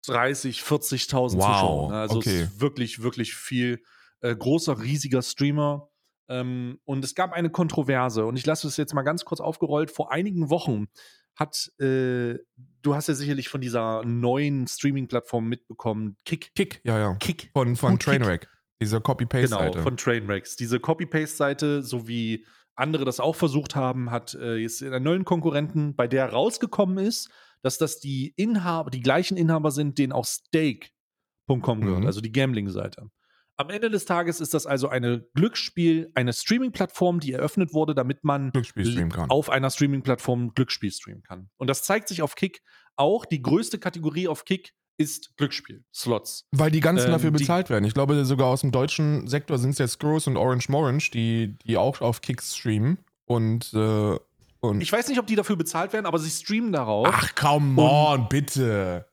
30, 40.000
Wow,
Zuschauern. ne? Also
okay.
es ist wirklich, wirklich viel. Äh, großer, riesiger Streamer. Ähm, und es gab eine Kontroverse und ich lasse es jetzt mal ganz kurz aufgerollt. Vor einigen Wochen hat, äh, du hast ja sicherlich von dieser neuen Streaming-Plattform mitbekommen, Kick.
Kick, ja, ja.
Kick.
Von, von
Gut, Kick.
Trainwreck. Diese Copy-Paste-Seite.
Genau, von Trainwrecks. Diese Copy-Paste-Seite, so wie andere das auch versucht haben, hat äh, jetzt einen neuen Konkurrenten, bei der rausgekommen ist, dass das die Inhaber, die gleichen Inhaber sind, denen auch Stake.com gehört,
Mhm.
also die Gambling-Seite. Am Ende des Tages ist das also eine Glücksspiel, eine Streaming-Plattform, die eröffnet wurde, damit man
Glücksspiel streamen kann.
auf einer Streaming-Plattform Glücksspiel streamen kann. Und das zeigt sich auf Kick auch. Die größte Kategorie auf Kick ist Glücksspiel, Slots.
Weil die ganzen
Ähm,
dafür bezahlt werden. Ich glaube, sogar aus dem deutschen Sektor sind es jetzt Screws und Orange Morange, die, die auch auf Kicks streamen. Und, äh, und
Ich weiß nicht, ob die dafür bezahlt werden, aber sie streamen darauf.
Ach, come on, bitte.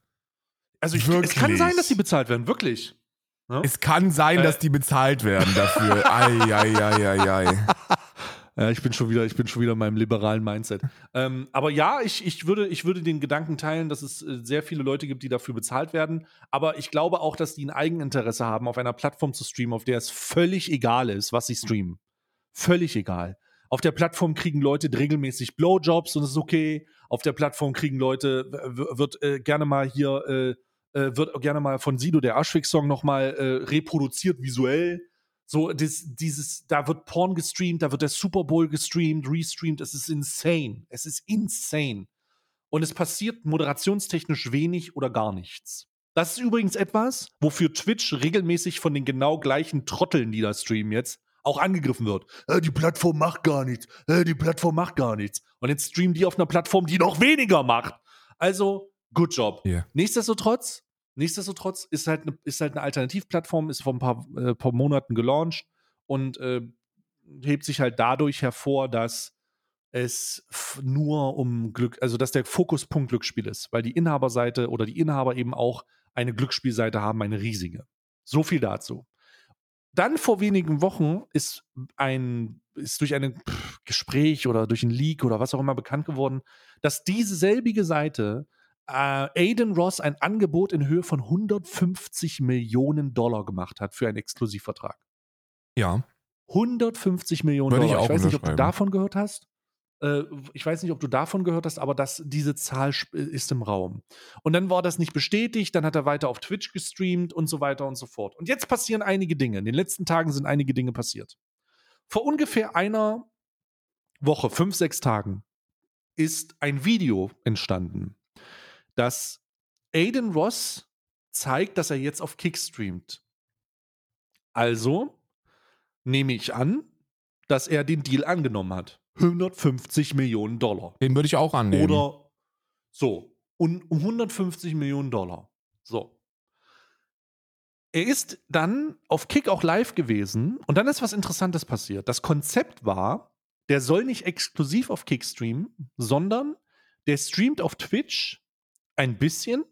Also ich, es kann sein, dass die bezahlt werden, wirklich. Ne?
Es kann sein,
Äh.
dass die bezahlt werden dafür. ei, ei, ei, ei.
Ja, ich bin schon wieder, ich bin schon wieder in meinem liberalen Mindset. ähm, aber ja, ich, ich, würde, ich würde den Gedanken teilen, dass es äh, sehr viele Leute gibt, die dafür bezahlt werden. Aber ich glaube auch, dass die ein Eigeninteresse haben, auf einer Plattform zu streamen, auf der es völlig egal ist, was sie streamen. Völlig egal. Auf der Plattform kriegen Leute regelmäßig Blowjobs und es ist okay. Auf der Plattform kriegen Leute, wird äh, gerne mal hier, äh, äh, wird gerne mal von Sido der Aschwig-Song nochmal äh, reproduziert visuell. So, das, dieses, da wird Porn gestreamt, da wird der Super Bowl gestreamt, restreamt. Es ist insane. Es ist insane. Und es passiert moderationstechnisch wenig oder gar nichts. Das ist übrigens etwas, wofür Twitch regelmäßig von den genau gleichen Trotteln, die da streamen jetzt, auch angegriffen wird. Äh, die Plattform macht gar nichts. Äh, die Plattform macht gar nichts. Und jetzt streamen die auf einer Plattform, die noch weniger macht. Also, good job.
Yeah.
Nichtsdestotrotz, nichtsdestotrotz ist halt eine, ist halt eine Alternativplattform, ist vor ein paar, äh, paar Monaten gelauncht und äh, hebt sich halt dadurch hervor, dass es nur um Glück, also dass der Fokuspunkt Glücksspiel ist, weil die Inhaberseite oder die Inhaber eben auch eine Glücksspielseite haben, eine riesige. So viel dazu. Dann vor wenigen Wochen ist ein ist durch ein Gespräch oder durch ein Leak oder was auch immer bekannt geworden, dass diese selbige Seite äh, Aiden Ross ein Angebot in Höhe von 150 Millionen Dollar gemacht hat für einen Exklusivvertrag.
Ja.
150 Millionen
Würde ich
Dollar. Ich,
auch
weiß nicht, ob du davon gehört hast. Äh, ich weiß nicht, ob du davon gehört hast, aber das, diese Zahl sp- ist im Raum. Und dann war das nicht bestätigt, dann hat er weiter auf Twitch gestreamt und so weiter und so fort. Und jetzt passieren einige Dinge. In den letzten Tagen sind einige Dinge passiert. Vor ungefähr einer Woche, fünf, sechs Tagen, ist ein Video entstanden, das Aiden Ross zeigt, dass er jetzt auf Kick streamt. Also nehme ich an, dass er den Deal angenommen hat. 150 Millionen Dollar.
Den würde ich auch annehmen.
Oder so. Und 150 Millionen Dollar. So. Er ist dann auf Kick auch live gewesen und dann ist was Interessantes passiert. Das Konzept war, der soll nicht exklusiv auf Kick streamen, sondern der streamt auf Twitch ein bisschen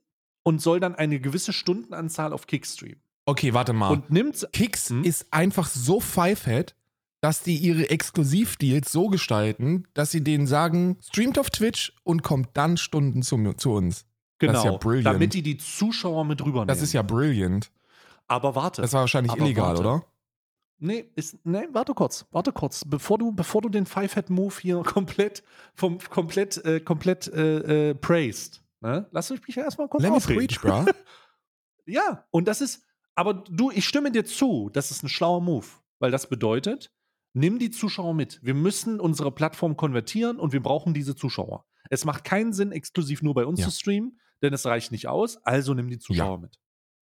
und soll dann eine gewisse Stundenanzahl auf Kick streamen.
Okay, warte mal.
Und nimmt.
Kicks
Hm?
ist einfach so pfeifett, dass die ihre Exklusivdeals so gestalten, dass sie denen sagen, streamt auf Twitch und kommt dann Stunden zu, zu uns.
Genau,
Das ist ja brilliant.
damit die die Zuschauer mit rübernehmen.
Das ist ja brilliant.
Aber warte.
Das war wahrscheinlich illegal,
warte.
oder?
Nee, ist, nee, warte kurz, warte kurz, bevor du, bevor du den Five-Head-Move hier komplett, vom, komplett, äh, komplett äh, äh, praised. Ne? Lass mich erstmal kurz
Let me
ausreden.
preach, bro.
Ja, und das ist, aber du, ich stimme dir zu, das ist ein schlauer Move, weil das bedeutet, nimm die Zuschauer mit. Wir müssen unsere Plattform konvertieren und wir brauchen diese Zuschauer. Es macht keinen Sinn, exklusiv nur bei uns
Ja.
zu streamen, denn es reicht nicht aus, also nimm die Zuschauer
Ja.
mit.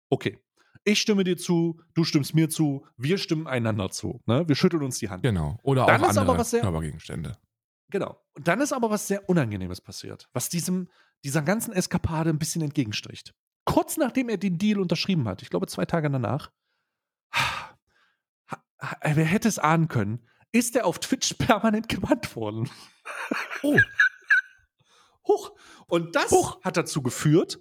Okay. Ich stimme dir zu, du stimmst mir zu, wir stimmen einander zu. Ne? Wir schütteln uns die Hand.
Genau. Oder
Dann
auch
ist aber
andere
was sehr-
Körpergegenstände.
Genau. Und dann ist aber was sehr Unangenehmes passiert, was diesem, dieser ganzen Eskapade ein bisschen entgegenstricht. Kurz nachdem er den Deal unterschrieben hat, ich glaube zwei Tage danach, ha- wer hätte es ahnen können, ist er auf Twitch permanent gebannt worden.
Oh.
Huch. Und das
Huch.
hat dazu geführt,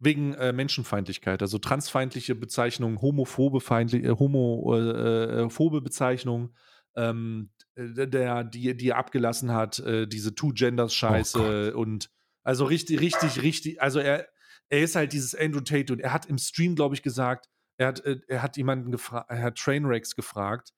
wegen äh, Menschenfeindlichkeit, also transfeindliche Bezeichnungen, homophobe, äh, homophobe Bezeichnungen, ähm, äh, der, die, die er abgelassen hat, äh, diese Two-Genders-Scheiße und also richtig, richtig, richtig, also er, er ist halt dieses Andrew Tate und er hat im Stream, glaube ich, gesagt, er hat, äh, er hat jemanden gefragt, er hat Trainwrecks gefragt,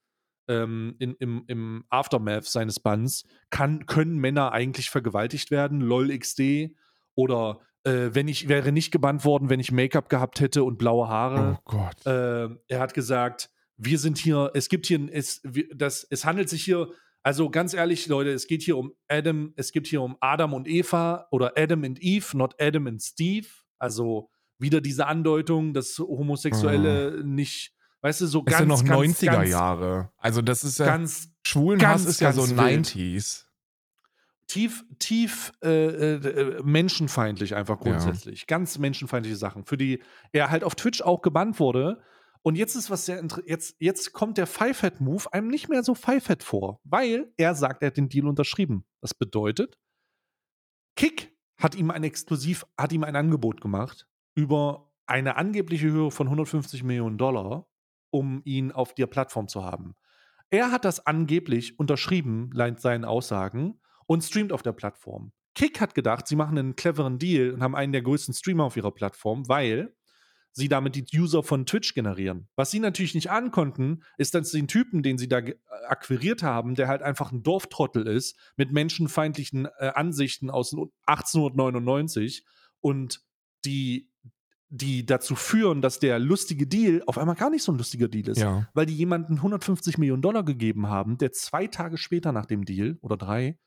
ähm, in, im, im Aftermath seines Banns, kann, können Männer eigentlich vergewaltigt werden? LOL XD oder äh, wenn ich wäre nicht gebannt worden, wenn ich Make-up gehabt hätte und blaue Haare.
Oh Gott.
Äh, er hat gesagt, wir sind hier, es gibt hier, es, das, es handelt sich hier, also ganz ehrlich, Leute, es geht hier um Adam, es geht hier um Adam und Eva oder Adam und Eve, not Adam und Steve. Also wieder diese Andeutung, dass Homosexuelle nicht, weißt du, so
Es
ganz,
sind noch
ganz,
90er
ganz,
Jahre. Also das ist ja,
ganz
Schwulenhass
ganz,
ist ja so
ganz wild.
90s.
tief, tief äh, äh, menschenfeindlich einfach
Ja.
grundsätzlich. Ganz menschenfeindliche Sachen, für die er halt auf Twitch auch gebannt wurde. Und jetzt ist was sehr jetzt jetzt kommt der Five-Head Move einem nicht mehr so Five-Head vor, weil er sagt, er hat den Deal unterschrieben. Das bedeutet, Kick hat ihm ein exklusiv hat ihm ein Angebot gemacht über eine angebliche Höhe von 150 Millionen Dollar, um ihn auf der Plattform zu haben. Er hat das angeblich unterschrieben, laut seinen Aussagen, und streamt auf der Plattform. Kick hat gedacht, sie machen einen cleveren Deal und haben einen der größten Streamer auf ihrer Plattform, weil sie damit die User von Twitch generieren. Was sie natürlich nicht ahnen konnten, ist, dass den Typen, den sie da äh, akquiriert haben, der halt einfach ein Dorftrottel ist, mit menschenfeindlichen äh, Ansichten aus den 1899 und die, die dazu führen, dass der lustige Deal auf einmal gar nicht so ein lustiger Deal ist
Ja.
weil die jemanden 150 Millionen Dollar gegeben haben, der zwei Tage später nach dem Deal oder drei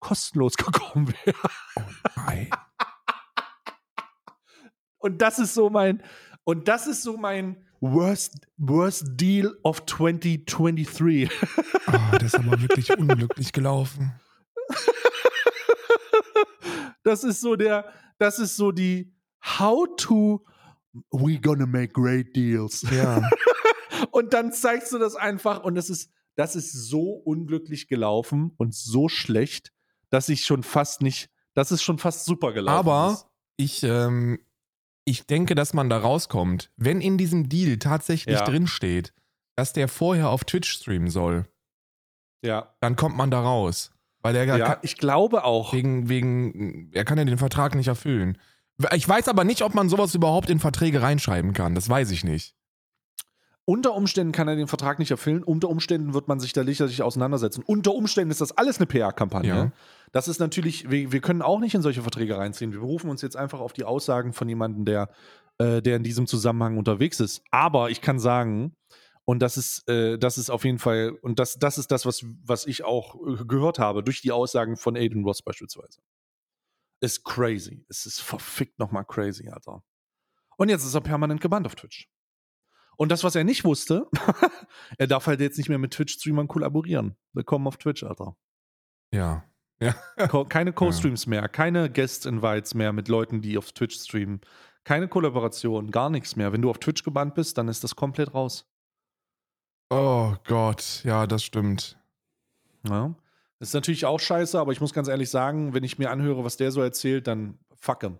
kostenlos gekommen wäre.
Ei.
Und das ist so mein, und das ist so mein worst, worst Deal of 2023.
Ah, das ist aber wirklich unglücklich gelaufen.
Das ist so der, das ist so die How to We gonna make great deals.
Ja.
Und dann zeigst du das einfach und das ist, das ist so unglücklich gelaufen und so schlecht, dass ich schon fast nicht, das ist schon fast super gelaufen.
Aber
ist.
ich, ähm, ich denke, dass man da rauskommt, wenn in diesem Deal tatsächlich
Ja.
drin steht, dass der vorher auf Twitch streamen soll,
ja,
dann kommt man da raus. Weil der
ja,
kann,
ich glaube auch.
wegen, wegen, er kann ja den Vertrag nicht erfüllen. Ich weiß aber nicht, ob man sowas überhaupt in Verträge reinschreiben kann. Das weiß ich nicht.
Unter Umständen kann er den Vertrag nicht erfüllen. Unter Umständen wird man sich da sicherlich auseinandersetzen. Unter Umständen ist das alles eine PR-Kampagne.
Ja.
Das ist natürlich, wir, wir können auch nicht in solche Verträge reinziehen. Wir berufen uns jetzt einfach auf die Aussagen von jemandem, der, äh, der in diesem Zusammenhang unterwegs ist. Aber ich kann sagen, und das ist, äh, das ist auf jeden Fall, und das, das ist das, was, was ich auch äh, gehört habe, durch die Aussagen von Aiden Ross beispielsweise. Ist crazy. Es ist verfickt nochmal crazy, Alter. Und jetzt ist er permanent gebannt auf Twitch. Und das, was er nicht wusste, er darf halt jetzt nicht mehr mit Twitch-Streamern kollaborieren. Willkommen auf Twitch, Alter.
Ja. Ja.
Keine Co-Streams mehr, keine Guest-Invites mehr mit Leuten, die auf Twitch streamen. Keine Kollaboration, gar nichts mehr. Wenn du auf Twitch gebannt bist, dann ist das komplett raus.
Oh Gott, ja, das stimmt.
Ja. Das ist natürlich auch scheiße, aber ich muss ganz ehrlich sagen, wenn ich mir anhöre, was der so erzählt, dann fuck him.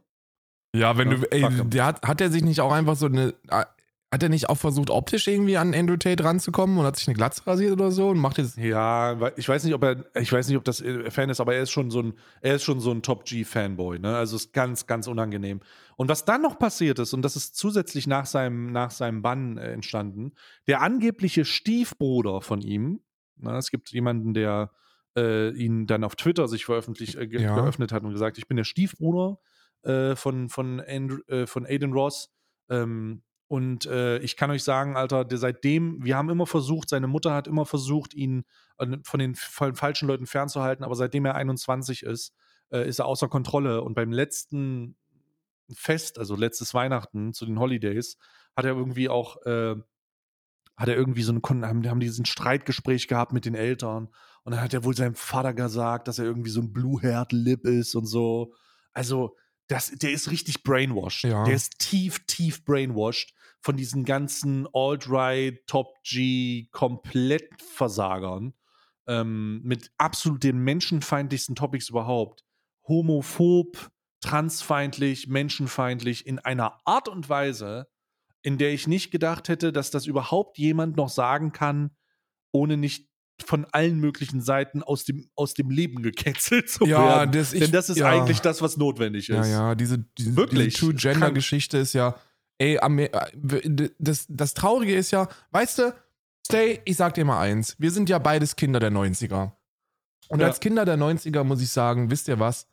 Ja, wenn
Ja,
du, ey, der hat, hat er sich nicht auch einfach so eine, äh, hat er nicht auch versucht, optisch irgendwie an Andrew Tate ranzukommen und hat sich eine Glatze rasiert oder so und macht jetzt,
Ja, ich weiß nicht, ob er, ich weiß nicht, ob das äh, Fan ist, aber er ist schon so ein, er ist schon so ein Top G Fanboy, ne? Also ist ganz, ganz unangenehm. Und was dann noch passiert ist, und das ist zusätzlich nach seinem, nach seinem Bann äh, entstanden, der angebliche Stiefbruder von ihm, ne? es gibt jemanden, der äh, ihn dann auf Twitter sich veröffentlicht, äh, ge
Ja.
geöffnet hat und gesagt, ich bin der Stiefbruder äh, von, von, Andrew, äh, von Aiden Ross. Ähm, und äh, ich kann euch sagen, Alter, der seitdem, wir haben immer versucht, seine Mutter hat immer versucht, ihn äh, von den fa- falschen Leuten fernzuhalten, aber seitdem er 21 ist, äh, ist er außer Kontrolle. Und beim letzten Fest, also letztes Weihnachten zu den Holidays, hat er irgendwie auch, äh, hat er irgendwie so eine, Kon- haben, haben diesen Streitgespräch gehabt mit den Eltern. Und dann hat er wohl seinem Vater gesagt, dass er irgendwie so ein Blue-Haired-Lip ist und so. Also, das, der ist richtig brainwashed.
Ja.
Der ist tief, tief brainwashed von diesen ganzen Alt-Right, Top-G, Komplettversagern. Ähm, mit absolut den menschenfeindlichsten Topics überhaupt. Homophob, transfeindlich, menschenfeindlich in einer Art und Weise, in der ich nicht gedacht hätte, dass das überhaupt jemand noch sagen kann, ohne nicht von allen möglichen Seiten aus dem, aus dem Leben gecancelt zu
Ja,
werden.
das- ich-
Denn das ist
ja.
eigentlich das, was notwendig ist.
ja, ja, diese, diese,
Wirklich,
diese Two-Gender-Geschichte ist ja, ey, äh, das, das Traurige ist ja, weißt du, Stay, ich sag dir mal eins, wir sind ja beides Kinder der 90er. Und
Ja.
als Kinder der 90er muss ich sagen, wisst ihr was?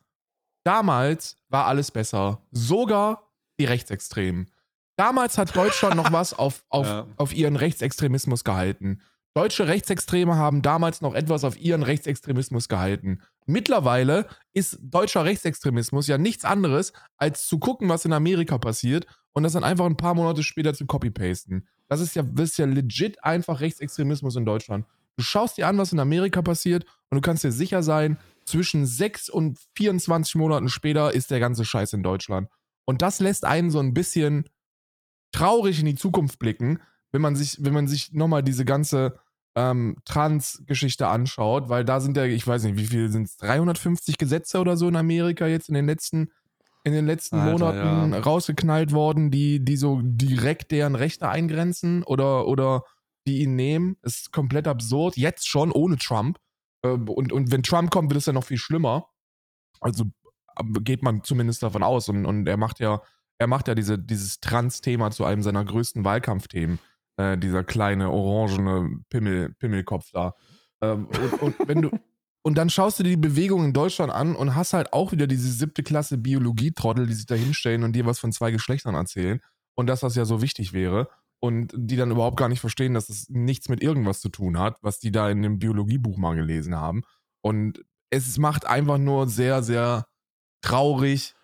Damals war alles besser. Sogar die Rechtsextremen. Damals hat Deutschland noch was auf, auf,
Ja.
auf ihren Rechtsextremismus gehalten. Deutsche Rechtsextreme haben damals noch etwas auf ihren Rechtsextremismus gehalten. Mittlerweile ist deutscher Rechtsextremismus ja nichts anderes, als zu gucken, was in Amerika passiert und das dann einfach ein paar Monate später zu copy-pasten. Das ist ja, das ist ja legit einfach Rechtsextremismus in Deutschland. Du schaust dir an, was in Amerika passiert und du kannst dir sicher sein, zwischen 6 und 24 Monaten später ist der ganze Scheiß in Deutschland. Und das lässt einen so ein bisschen traurig in die Zukunft blicken, wenn man sich, wenn man sich nochmal diese ganze ähm, Trans-Geschichte anschaut, weil da sind ja, ich weiß nicht, wie viel sind es, 350 Gesetze oder so in Amerika jetzt in den letzten, in den letzten
Alter,
Monaten
ja.
rausgeknallt worden, die, die so direkt deren Rechte eingrenzen oder, oder die ihn nehmen. Ist komplett absurd. Jetzt schon ohne Trump. Äh, Und, und wenn Trump kommt, wird es ja noch viel schlimmer. Also äh, geht man zumindest davon aus. Und, und er macht ja, er macht ja diese, dieses Trans-Thema zu einem seiner größten Wahlkampfthemen. Äh, dieser kleine orangene Pimmel, Pimmelkopf da. Ähm, und, und wenn du. Und dann schaust du dir die Bewegung in Deutschland an und hast halt auch wieder diese siebte Klasse Biologie-Trottel, die sich da hinstellen und dir was von zwei Geschlechtern erzählen. Und dass das ja so wichtig wäre. Und die dann überhaupt gar nicht verstehen, dass es nichts mit irgendwas zu tun hat, was die da in dem Biologiebuch mal gelesen haben. Und es macht einfach nur sehr, sehr traurig,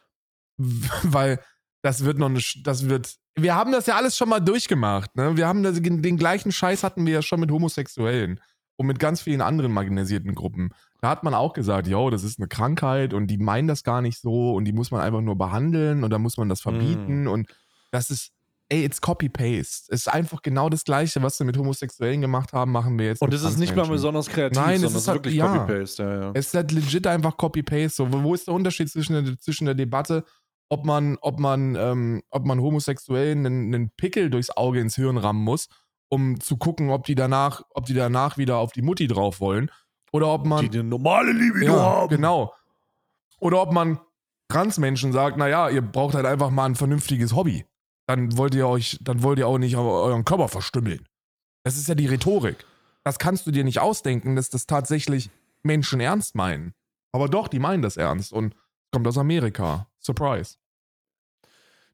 weil das wird noch eine, das wird, wir haben das ja alles schon mal durchgemacht, ne? Wir haben das, den gleichen Scheiß hatten wir ja schon mit Homosexuellen und mit ganz vielen anderen marginalisierten Gruppen. Da hat man auch gesagt, yo, das ist eine Krankheit und die meinen das gar nicht so und die muss man einfach nur behandeln und dann muss man das verbieten und das ist, ey, it's copy-paste. Es ist einfach genau das Gleiche, was wir mit Homosexuellen gemacht haben, machen wir jetzt
Und es ist nicht mal besonders kreativ,
Nein, es
sondern
ist halt-
wirklich
ja.
Copy-Paste. Ja, ja.
Es ist halt legit einfach Copy-Paste. So, wo wo ist der Unterschied zwischen der, zwischen der Debatte, ob man, ob man, ähm, ob man Homosexuellen einen, einen Pickel durchs Auge ins Hirn rammen muss, um zu gucken, ob die danach, ob die danach wieder auf die Mutti drauf wollen. Oder ob man.
die eine normale Liebe
ja,
haben.
genau. Oder ob man Transmenschen sagt, naja, ihr braucht halt einfach mal ein vernünftiges Hobby. Dann wollt ihr euch, dann wollt ihr auch nicht eu- euren Körper verstümmeln. Das ist ja die Rhetorik. Das kannst du dir nicht ausdenken, dass das tatsächlich Menschen ernst meinen. Aber doch, die meinen das ernst und kommt aus Amerika. Surprise.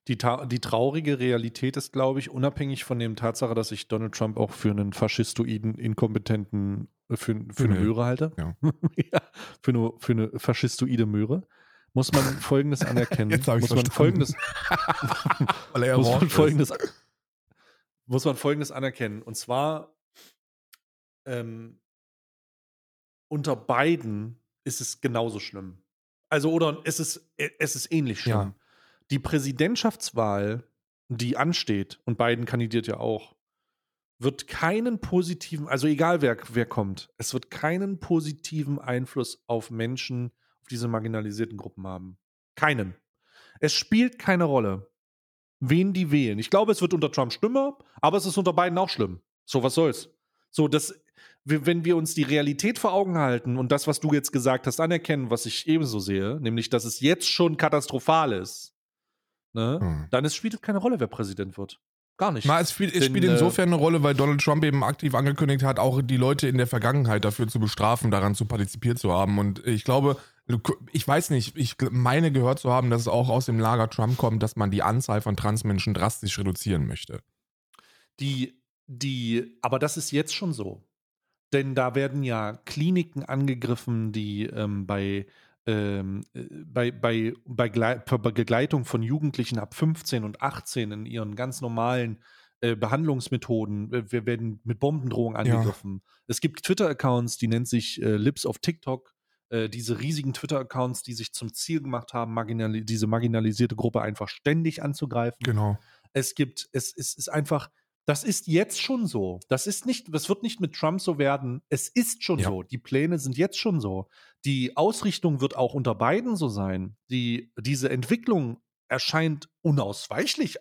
Die, die traurige Realität ist, glaube ich, unabhängig von dem Tatsache, dass ich Donald Trump auch für einen faschistoiden, inkompetenten, äh, für, für eine Möhre halte.
ja.
ja, für, eine, für eine faschistoide Möhre. muss man Folgendes anerkennen.
Jetzt
muss man
verstanden.
Folgendes,
Weil er
muss man. Folgendes, muss man Folgendes anerkennen. Und zwar ähm, unter beiden ist es genauso schlimm. Also, oder es ist, es ist ähnlich schlimm.
Ja.
Die Präsidentschaftswahl, die ansteht, und Biden kandidiert ja auch, wird keinen positiven, also egal wer, wer kommt, es wird keinen positiven Einfluss auf Menschen, auf diese marginalisierten Gruppen haben. Keinen. Es spielt keine Rolle, wen die wählen. Ich glaube, es wird unter Trump schlimmer, aber es ist unter Biden auch schlimm. So, was soll's? So, das, wenn wir uns die Realität vor Augen halten und das, was du jetzt gesagt hast, anerkennen, was ich ebenso sehe, nämlich, dass es jetzt schon katastrophal ist, ne,
Hm.
dann ist, spielt es keine Rolle, wer Präsident wird. Gar nicht.
Na, es spielt, es spielt
äh,
insofern eine Rolle, weil Donald Trump eben aktiv angekündigt hat, auch die Leute in der Vergangenheit dafür zu bestrafen, daran zu partizipiert zu haben. Und ich glaube, ich weiß nicht, ich meine gehört zu haben, dass es auch aus dem Lager Trump kommt, dass man die Anzahl von Transmenschen drastisch reduzieren möchte.
Die, die, aber das ist jetzt schon so. Denn da werden ja Kliniken angegriffen, die ähm, bei, ähm, äh, bei, bei, bei, bei Begleitung von Jugendlichen ab 15 und 18 in ihren ganz normalen äh, Behandlungsmethoden, äh, wir werden mit Bombendrohungen
Ja.
angegriffen. Es gibt Twitter-Accounts, die nennt sich äh, Lips of TikTok. Diese riesigen Twitter-Accounts, die sich zum Ziel gemacht haben, marginali diese marginalisierte Gruppe einfach ständig anzugreifen.
Genau.
Es gibt, es, es ist einfach, das ist jetzt schon so. Das ist nicht, das wird nicht mit Trump so werden. Es ist schon
Ja.
so. Die Pläne sind jetzt schon so. Die Ausrichtung wird auch unter Biden so sein. Die, diese Entwicklung erscheint unausweichlich,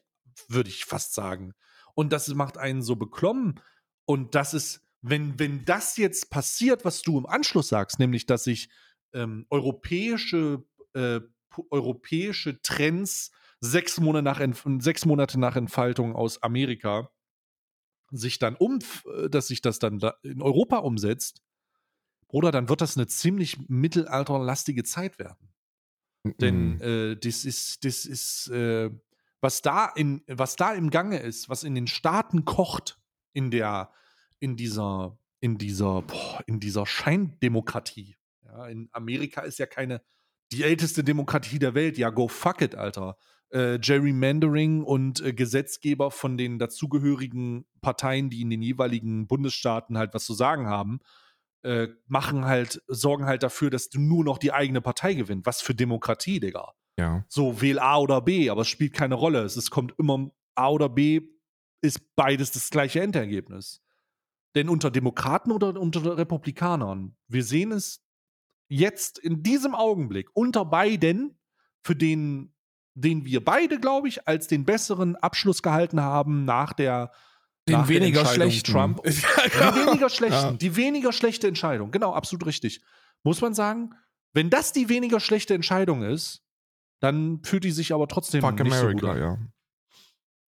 würde ich fast sagen. Und das macht einen so beklommen. Und das ist, wenn, wenn das jetzt passiert, was du im Anschluss sagst, nämlich, dass sich ähm, europäische, äh, europäische Trends sechs Monate, nach sechs Monate nach Entfaltung aus Amerika sich dann um, äh, dass sich das dann da in Europa umsetzt, Bruder, dann wird das eine ziemlich mittelalterlastige Zeit werden. Denn
Mhm.
äh, das ist, das ist, äh, was da in, was da im Gange ist, was in den Staaten kocht, in der, in dieser, in dieser, boah, in dieser Scheindemokratie. Ja, in Amerika ist ja keine, die älteste Demokratie der Welt. Ja, go fuck it, Alter. Äh, Gerrymandering und äh, Gesetzgeber von den dazugehörigen Parteien, die in den jeweiligen Bundesstaaten halt was zu sagen haben, äh, machen halt, sorgen halt dafür, dass du nur noch die eigene Partei gewinnt. Was für Demokratie, Digga.
ja.
So, wähl A oder B, aber es spielt keine Rolle. Es, es kommt immer A oder B, ist beides das gleiche Endergebnis. Denn unter Demokraten oder unter Republikanern, wir sehen es jetzt in diesem Augenblick unter beiden, für den, den wir beide, glaube ich, als den besseren Abschluss gehalten haben nach der
Den
nach
weniger schlechten.
Trump.
Ja,
Die weniger schlechten,
Ja.
die weniger schlechte Entscheidung. Genau, absolut richtig. Muss man sagen, wenn das die weniger schlechte Entscheidung ist, dann fühlt die sich aber trotzdem
Fuck
nicht so gut
America,
an.
ja.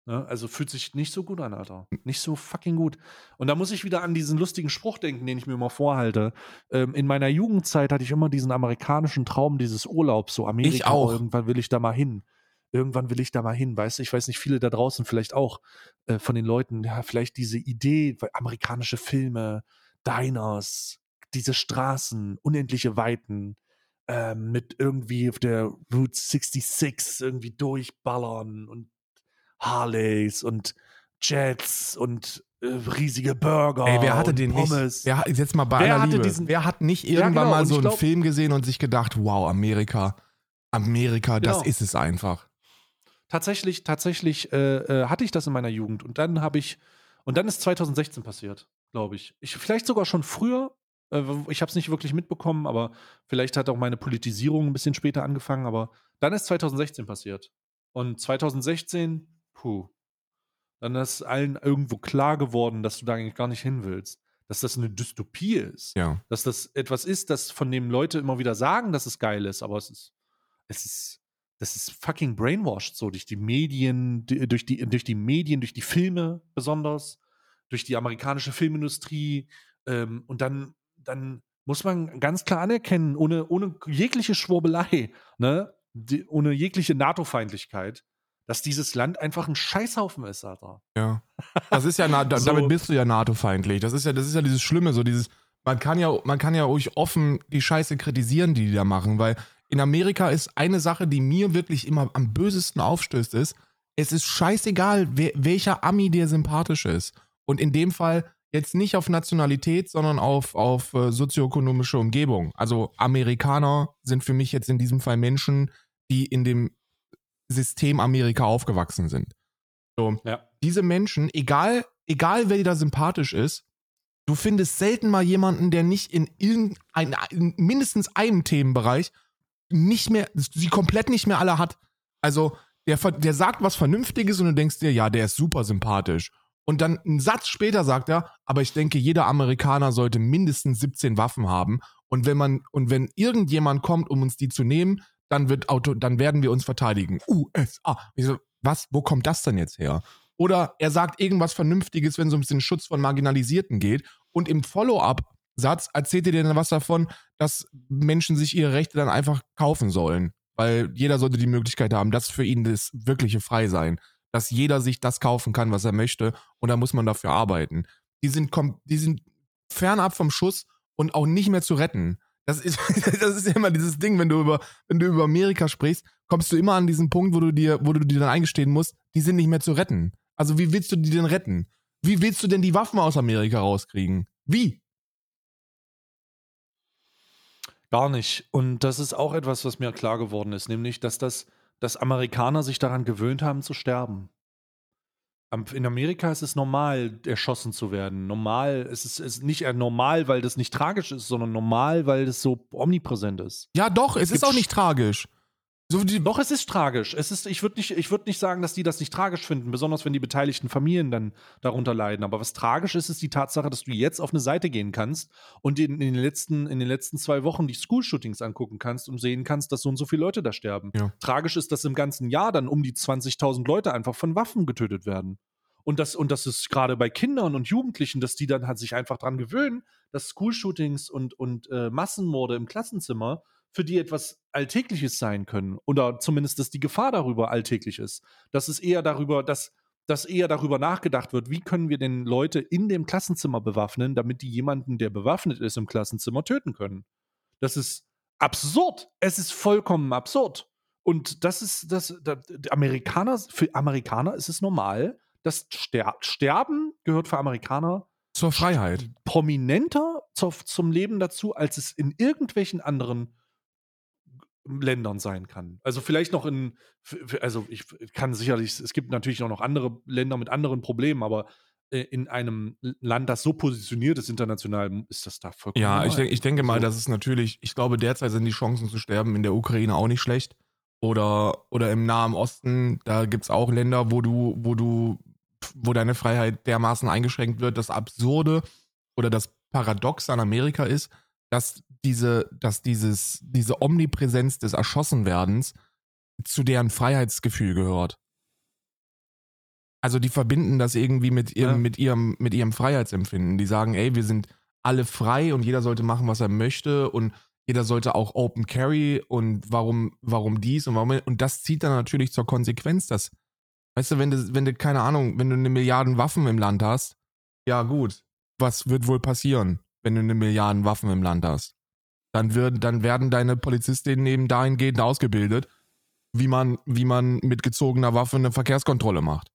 Ne? Also fühlt sich nicht so gut an, Alter. Nicht so fucking gut. Und da muss ich wieder an diesen lustigen Spruch denken, den ich mir immer vorhalte. Ähm, in meiner Jugendzeit hatte ich immer diesen amerikanischen Traum dieses Urlaubs, so Amerika.
Ich auch.
Irgendwann will ich da mal hin. Irgendwann will ich da mal hin, weißt du? Ich weiß nicht, viele da draußen vielleicht auch äh, von den Leuten, ja, vielleicht diese Idee, weil amerikanische Filme, Diners, diese Straßen, unendliche Weiten, ähm, mit irgendwie auf der Route 66 irgendwie durchballern und Harleys und Jets und äh, riesige Burger.
Ey, wer hatte
und
den
Pommes.
nicht? Wer, hat- jetzt mal bei
Wer
aller
hatte
Liebe.
diesen-
wer hat nicht
Ja,
irgendwann
genau,
mal so einen
glaub-
Film gesehen und sich gedacht, wow, Amerika, Amerika, das
Genau.
ist es einfach.
tatsächlich, tatsächlich äh, äh, hatte ich das in meiner Jugend und dann habe ich, und dann ist 2016 passiert, glaube ich. ich. Vielleicht sogar schon früher. Äh, ich habe es nicht wirklich mitbekommen, aber vielleicht hat auch meine Politisierung ein bisschen später angefangen, aber dann ist 2016 passiert. Und 2016, puh, dann ist allen irgendwo klar geworden, dass du da eigentlich gar nicht hin willst. Dass das eine Dystopie ist.
Ja.
dass das etwas ist, das von dem Leute immer wieder sagen, dass es geil ist, aber es ist, es ist, das ist fucking brainwashed, so durch die Medien, die- durch die, durch die Medien, durch die Filme besonders, durch die amerikanische Filmindustrie ähm, und dann, dann muss man ganz klar anerkennen, ohne, ohne jegliche Schwurbelei, ne, die, ohne jegliche NATO-Feindlichkeit, dass dieses Land einfach ein Scheißhaufen ist, Alter.
Ja. Das ist ja,
So.
damit bist du ja NATO-feindlich. Das ist ja, das ist ja dieses Schlimme, so dieses, man kann ja, man kann ja ruhig offen die Scheiße kritisieren, die die da machen, weil In Amerika ist eine Sache, die mir wirklich immer am bösesten aufstößt, ist, es ist scheißegal, wer, welcher Ami dir sympathisch ist. Und in dem Fall jetzt nicht auf Nationalität, sondern auf, auf äh, sozioökonomische Umgebung. Also Amerikaner sind für mich jetzt in diesem Fall Menschen, die in dem System Amerika aufgewachsen sind. So,
Ja.
diese Menschen, egal, egal wer dir da sympathisch ist, du findest selten mal jemanden, der nicht in irgendein, in mindestens einem Themenbereich nicht mehr, sie komplett nicht mehr alle hat. Also, der, der sagt was Vernünftiges und du denkst dir, ja, der ist super sympathisch. Und dann einen Satz später sagt er, aber ich denke, jeder Amerikaner sollte mindestens 17 Waffen haben. Und wenn man, und wenn irgendjemand kommt, um uns die zu nehmen, dann wird Auto, dann werden wir uns verteidigen. USA. Ich so, was, wo kommt das denn jetzt her? Oder er sagt irgendwas Vernünftiges, wenn es um den Schutz von Marginalisierten geht. Und im Follow-up-Satz erzählt er dir dann was davon, dass Menschen sich ihre Rechte dann einfach kaufen sollen. Weil jeder sollte die Möglichkeit haben, das für ihn das wirkliche Frei-Sein. Dass jeder sich das kaufen kann, was er möchte. Und da muss man dafür arbeiten. Die sind, die sind fernab vom Schuss und auch nicht mehr zu retten. Das ist, das ist ja immer dieses Ding, wenn du über, wenn du über Amerika sprichst, kommst du immer an diesen Punkt, wo du dir, wo du dir dann eingestehen musst, die sind nicht mehr zu retten. Also wie willst du die denn retten? Wie willst du denn die Waffen aus Amerika rauskriegen? Wie?
Gar nicht. Und das ist auch etwas, was mir klar geworden ist, nämlich, dass das, dass Amerikaner sich daran gewöhnt haben zu sterben. In Amerika ist es normal, erschossen zu werden. Normal, es ist, es ist nicht eher normal, weil das nicht tragisch ist, sondern normal, weil das so omnipräsent ist.
Ja, doch, es ist
Gibt's-
auch nicht tragisch. So die,
Doch, es ist tragisch. Es ist, ich würde nicht, ich würd nicht sagen, dass die das nicht tragisch finden, besonders wenn die beteiligten Familien dann darunter leiden. Aber was tragisch ist, ist die Tatsache, dass du jetzt auf eine Seite gehen kannst und in, in, den, letzten, in den letzten zwei Wochen die School-Shootings angucken kannst und sehen kannst, dass so und so viele Leute da sterben.
Ja.
Tragisch ist, dass im ganzen Jahr dann um die 20.000 Leute einfach von Waffen getötet werden. Und das, und das ist gerade bei Kindern und Jugendlichen, dass die dann halt sich einfach dran gewöhnen, dass School-Shootings und, und äh, Massenmorde im Klassenzimmer für die etwas Alltägliches sein können. Oder zumindest, dass die Gefahr darüber alltäglich ist. Dass es eher darüber, dass, dass eher darüber nachgedacht wird, wie können wir denn Leute in dem Klassenzimmer bewaffnen, damit die jemanden, der bewaffnet ist im Klassenzimmer, töten können. Das ist absurd. Es ist vollkommen absurd. Und das ist das, das Amerikaner, für Amerikaner ist es normal, dass Ster Sterben gehört für Amerikaner
zur Freiheit.
prominenter zu, zum Leben dazu, als es in irgendwelchen anderen Ländern sein kann. Also vielleicht noch in, also ich kann sicherlich, es gibt natürlich auch noch andere Länder mit anderen Problemen, aber äh, in einem Land, das so positioniert ist international, ist das da vollkommen
Ja, ich, denk, ich denke mal,
So.
dass es natürlich, ich glaube, derzeit sind die Chancen zu sterben in der Ukraine auch nicht schlecht. Oder, oder im Nahen Osten, da gibt es auch Länder, wo du, wo du, wo deine Freiheit dermaßen eingeschränkt wird. Das Absurde oder das Paradox an Amerika ist, dass diese, dass dieses, diese Omnipräsenz des Erschossenwerdens zu deren Freiheitsgefühl gehört. Also die verbinden das irgendwie mit ihrem,
Ja.
mit ihrem, mit ihrem Freiheitsempfinden. Die sagen, ey, wir sind alle frei und jeder sollte machen, was er möchte und jeder sollte auch Open Carry und warum, warum dies und warum und das zieht dann natürlich zur Konsequenz, dass, weißt du, wenn du, wenn du, keine Ahnung, wenn du eine Milliarden Waffen im Land hast, ja gut, was wird wohl passieren, wenn du eine Milliarden Waffen im Land hast? Dann wird, dann werden deine Polizistinnen eben dahingehend ausgebildet, wie man, wie man mit gezogener Waffe eine Verkehrskontrolle macht.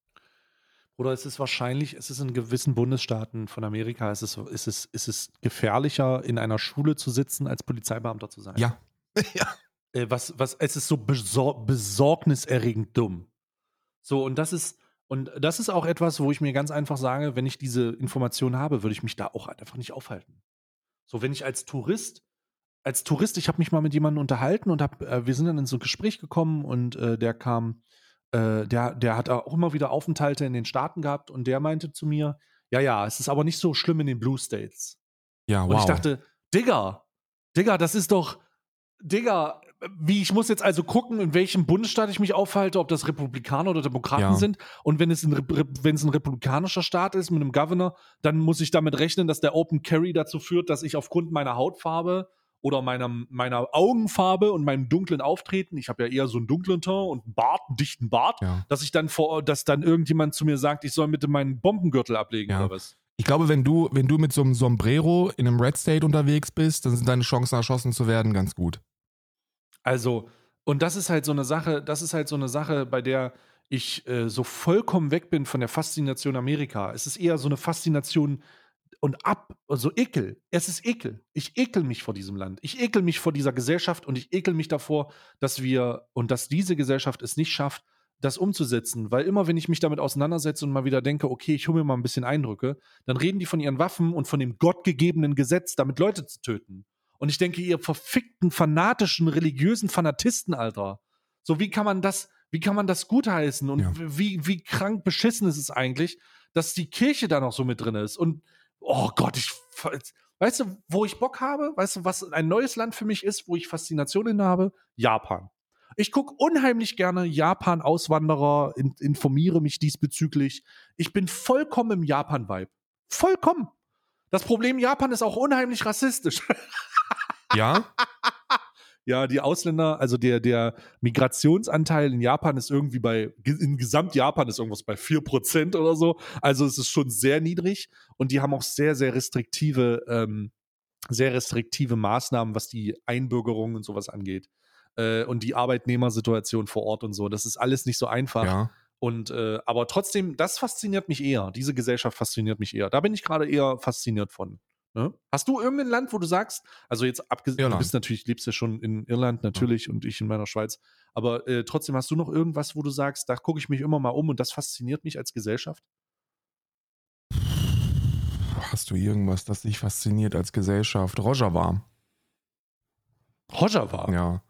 Oder es ist wahrscheinlich, es ist in gewissen Bundesstaaten von Amerika, es ist, es ist, es ist gefährlicher, in einer Schule zu sitzen, als Polizeibeamter zu sein.
Ja. ja.
Äh, was, was, es ist so besor besorgniserregend dumm. So, und das ist, und das ist auch etwas, wo ich mir ganz einfach sage, wenn ich diese Information habe, würde ich mich da auch einfach nicht aufhalten. So, wenn ich als Tourist, als Tourist, ich habe mich mal mit jemandem unterhalten und hab, äh, wir sind dann in so ein Gespräch gekommen und äh, der kam, äh, der, der hat auch immer wieder Aufenthalte in den Staaten gehabt und der meinte zu mir, ja, ja, es ist aber nicht so schlimm in den Blue States.
Ja, wow.
Und ich dachte, Digga, Digga, das ist doch, Digga, wie ich muss jetzt also gucken, in welchem Bundesstaat ich mich aufhalte, ob das Republikaner oder Demokraten
Ja.
sind. Und wenn es, ein, wenn es ein republikanischer Staat ist mit einem Governor, dann muss ich damit rechnen, dass der Open Carry dazu führt, dass ich aufgrund meiner Hautfarbe oder meiner, meiner Augenfarbe und meinem dunklen Auftreten, ich habe ja eher so einen dunklen Teint und einen Bart, einen dichten Bart,
ja.
dass ich dann vor, dass dann irgendjemand zu mir sagt, ich soll bitte meinen Bombengürtel ablegen
Ja.
oder was.
Ich glaube, wenn du, wenn du mit so einem Sombrero in einem Red State unterwegs bist, dann sind deine Chancen, erschossen zu werden, ganz gut.
Also, und das ist halt so eine Sache, das ist halt so eine Sache, bei der ich äh, so vollkommen weg bin von der Faszination Amerika. Es ist eher so eine Faszination und ab, also Ekel. Es ist Ekel. Ich ekel mich vor diesem Land. Ich ekel mich vor dieser Gesellschaft und ich ekel mich davor, dass wir und dass diese Gesellschaft es nicht schafft, das umzusetzen. Weil immer, wenn ich mich damit auseinandersetze und mal wieder denke, okay, ich hole mir mal ein bisschen Eindrücke, dann reden die von ihren Waffen und von dem gottgegebenen Gesetz, damit Leute zu töten. Und ich denke, ihr verfickten, fanatischen, religiösen Fanatisten, Alter. So, wie kann man das, wie kann man das gutheißen? Und
Ja.
wie, wie krank beschissen ist es eigentlich, dass die Kirche da noch so mit drin ist? Und, oh Gott, ich, weißt du, wo ich Bock habe? Weißt du, was ein neues Land für mich ist, wo ich Faszinationen habe? Japan. Ich gucke unheimlich gerne Japan-Auswanderer, in, informiere mich diesbezüglich. Ich bin vollkommen im Japan-Vibe. Vollkommen. Das Problem Japan ist auch unheimlich rassistisch.
Ja,
Ja, die Ausländer, also der, der Migrationsanteil in Japan ist irgendwie bei, in Gesamt-Japan ist irgendwas bei 4% oder so. Also es ist schon sehr niedrig und die haben auch sehr, sehr restriktive, ähm, sehr restriktive Maßnahmen, was die Einbürgerung und sowas angeht. Äh, und die Arbeitnehmersituation vor Ort und so. Das ist alles nicht so einfach.
ja.
Und äh, aber trotzdem, das fasziniert mich eher. Diese Gesellschaft fasziniert mich eher. Da bin ich gerade eher fasziniert von. Ne? Hast du irgendein Land, wo du sagst, also jetzt abgesehen, du
Irland.
bist natürlich, lebst ja schon in Irland natürlich und ich in meiner Schweiz, aber äh, trotzdem hast du noch irgendwas, wo du sagst, da gucke ich mich immer mal um und das fasziniert mich als Gesellschaft?
Hast du irgendwas, das dich fasziniert als Gesellschaft? Rojava.
Rojava.
Ja.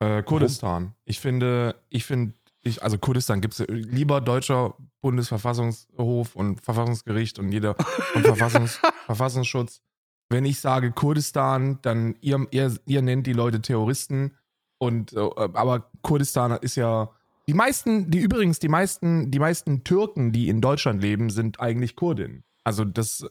Äh, Kurdistan. Ich finde, ich finde, ich, also Kurdistan gibt es lieber deutscher Bundesverfassungshof und Verfassungsgericht und jeder und Verfassungs, Verfassungsschutz. Wenn ich sage Kurdistan, dann ihr, ihr, ihr nennt die Leute Terroristen und äh, aber Kurdistan ist ja die meisten, die übrigens die meisten, die meisten Türken, die in Deutschland leben, sind eigentlich Kurdinnen. Also das,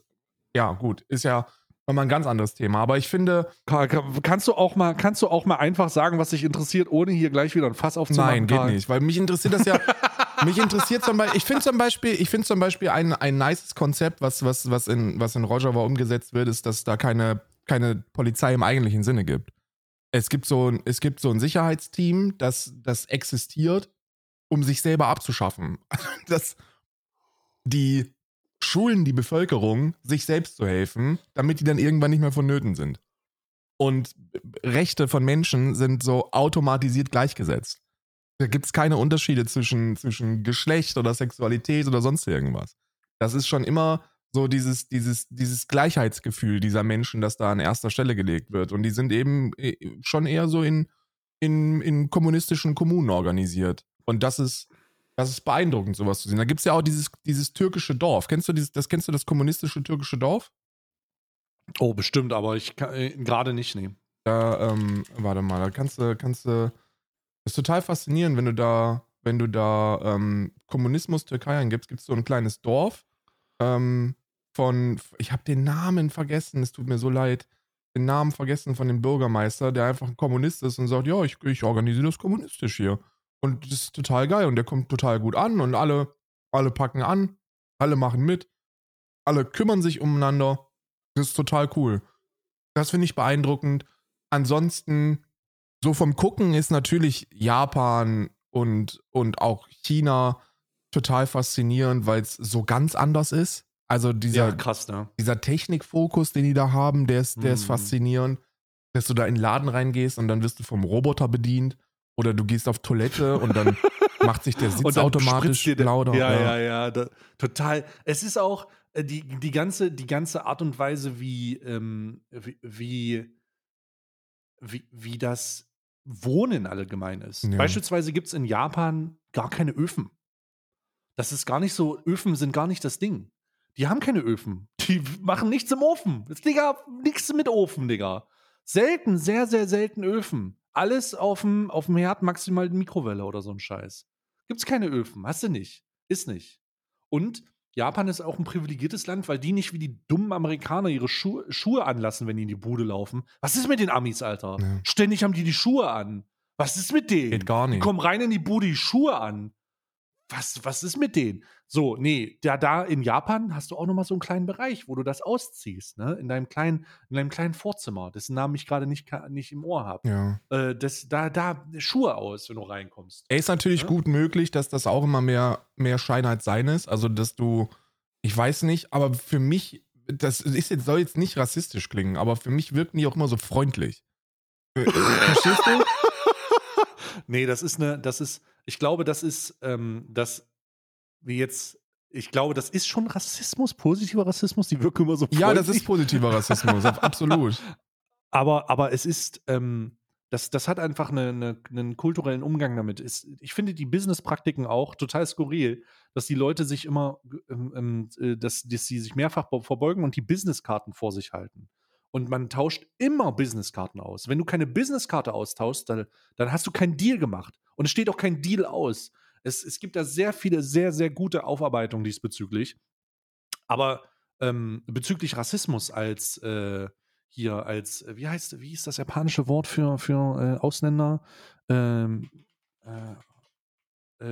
ja gut, ist ja nochmal ein ganz anderes Thema. Aber ich finde,
Karl, kann- kannst du auch mal, kannst du auch mal einfach sagen, was dich interessiert, ohne hier gleich wieder ein Fass aufzumachen?
Nein, geht
Karl?
nicht, weil mich interessiert das ja. mich interessiert zum Beispiel, ich finde zum Beispiel, ich finde zum Beispiel ein, ein nices Konzept, was, was, was in, was in Rojava umgesetzt wird, ist, dass da keine, keine Polizei im eigentlichen Sinne gibt. Es gibt so ein, es gibt so ein Sicherheitsteam, das, das existiert, um sich selber abzuschaffen. Das, die schulen die Bevölkerung, sich selbst zu helfen, damit die dann irgendwann nicht mehr vonnöten sind. Und Rechte von Menschen sind so automatisiert gleichgesetzt. Da gibt es keine Unterschiede zwischen, zwischen Geschlecht oder Sexualität oder sonst irgendwas. Das ist schon immer so dieses, dieses, dieses Gleichheitsgefühl dieser Menschen, das da an erster Stelle gelegt wird. Und die sind eben äh, schon eher so in, in, in kommunistischen Kommunen organisiert. Und das ist, das ist beeindruckend, sowas zu sehen. Da gibt es ja auch dieses, dieses türkische Dorf. Kennst du dieses, das kennst du das kommunistische türkische Dorf?
Oh, bestimmt, aber ich kann äh, gerade nicht nehmen.
Da, ähm, warte mal, da kannst du, kannst du. Das ist total faszinierend, wenn du da, wenn du da ähm, Kommunismus Türkei eingibst, gibt es so ein kleines Dorf ähm, von, ich habe den Namen vergessen, es tut mir so leid, den Namen vergessen von dem Bürgermeister, der einfach ein Kommunist ist und sagt, ja, ich, ich organisiere das kommunistisch hier. Und das ist total geil und der kommt total gut an und alle, alle packen an, alle machen mit, alle kümmern sich umeinander. Das ist total cool. Das finde ich beeindruckend. Ansonsten, so vom Gucken ist natürlich Japan und, und auch China total faszinierend, weil es so ganz anders ist. Also dieser,
Ja, krass, ne?
dieser Technikfokus, den die da haben, der ist, der ist
Mhm.
faszinierend. Dass du da in den Laden reingehst und dann wirst du vom Roboter bedient. Oder du gehst auf Toilette und dann macht sich der Sitz automatisch
dir
lauter.
Ja, ja, ja, da, total. Es ist auch äh, die, die, ganze, die ganze Art und Weise, wie, ähm, wie, wie, wie, wie das Wohnen allgemein ist.
Ja.
Beispielsweise gibt es in Japan gar keine Öfen. Das ist gar nicht so, Öfen sind gar nicht das Ding. Die haben keine Öfen. Die machen nichts im Ofen. Das, Digga, nichts mit Ofen, Digga. Selten, sehr, sehr selten Öfen. Alles auf dem, auf dem Herd, maximal die Mikrowelle oder so ein Scheiß. Gibt's keine Öfen. Hast du nicht. Ist nicht. Und Japan ist auch ein privilegiertes Land, weil die nicht wie die dummen Amerikaner ihre Schuhe, Schuhe anlassen, wenn die in die Bude laufen. Was ist mit den Amis, Alter?
Ja.
Ständig haben die die Schuhe an. Was ist mit denen?
Geht gar
Die
nicht.
kommen rein in die Bude, die Schuhe an. Was, was ist mit denen? So, nee, da, da in Japan hast du auch nochmal so einen kleinen Bereich, wo du das ausziehst, ne? In deinem kleinen, in deinem kleinen Vorzimmer, dessen Namen ich gerade nicht, nicht im Ohr habe.
Ja.
Äh, das, da, da Schuhe aus, wenn du reinkommst.
Er ist natürlich
Ja.
gut möglich, dass das auch immer mehr, mehr Scheinheit sein ist. Also, dass du, ich weiß nicht, aber für mich, das ist jetzt, soll jetzt nicht rassistisch klingen, aber für mich wirken die auch immer so freundlich. Äh, Verstehst du?
Nee, das ist eine, das ist, ich glaube, das ist, ähm, das, wie jetzt, ich glaube, das ist schon Rassismus, positiver Rassismus, die wirken immer so
Ja, das
freundlich.
ist positiver Rassismus, absolut.
Aber, aber es ist, ähm, das, das hat einfach eine, eine, einen kulturellen Umgang damit. Ist, ich finde die Business-Praktiken auch total skurril, dass die Leute sich immer, ähm, ähm, äh, dass, dass sie sich mehrfach be- verbeugen und die Businesskarten vor sich halten. Und man tauscht immer Businesskarten aus. Wenn du keine Businesskarte austauschst, dann, dann hast du keinen Deal gemacht. Und es steht auch kein Deal aus. Es, es gibt da sehr viele, sehr, sehr gute Aufarbeitungen diesbezüglich. Aber ähm, bezüglich Rassismus als äh, hier als, äh, wie heißt, wie ist das japanische Wort für, für äh, Ausländer? Ähm, äh,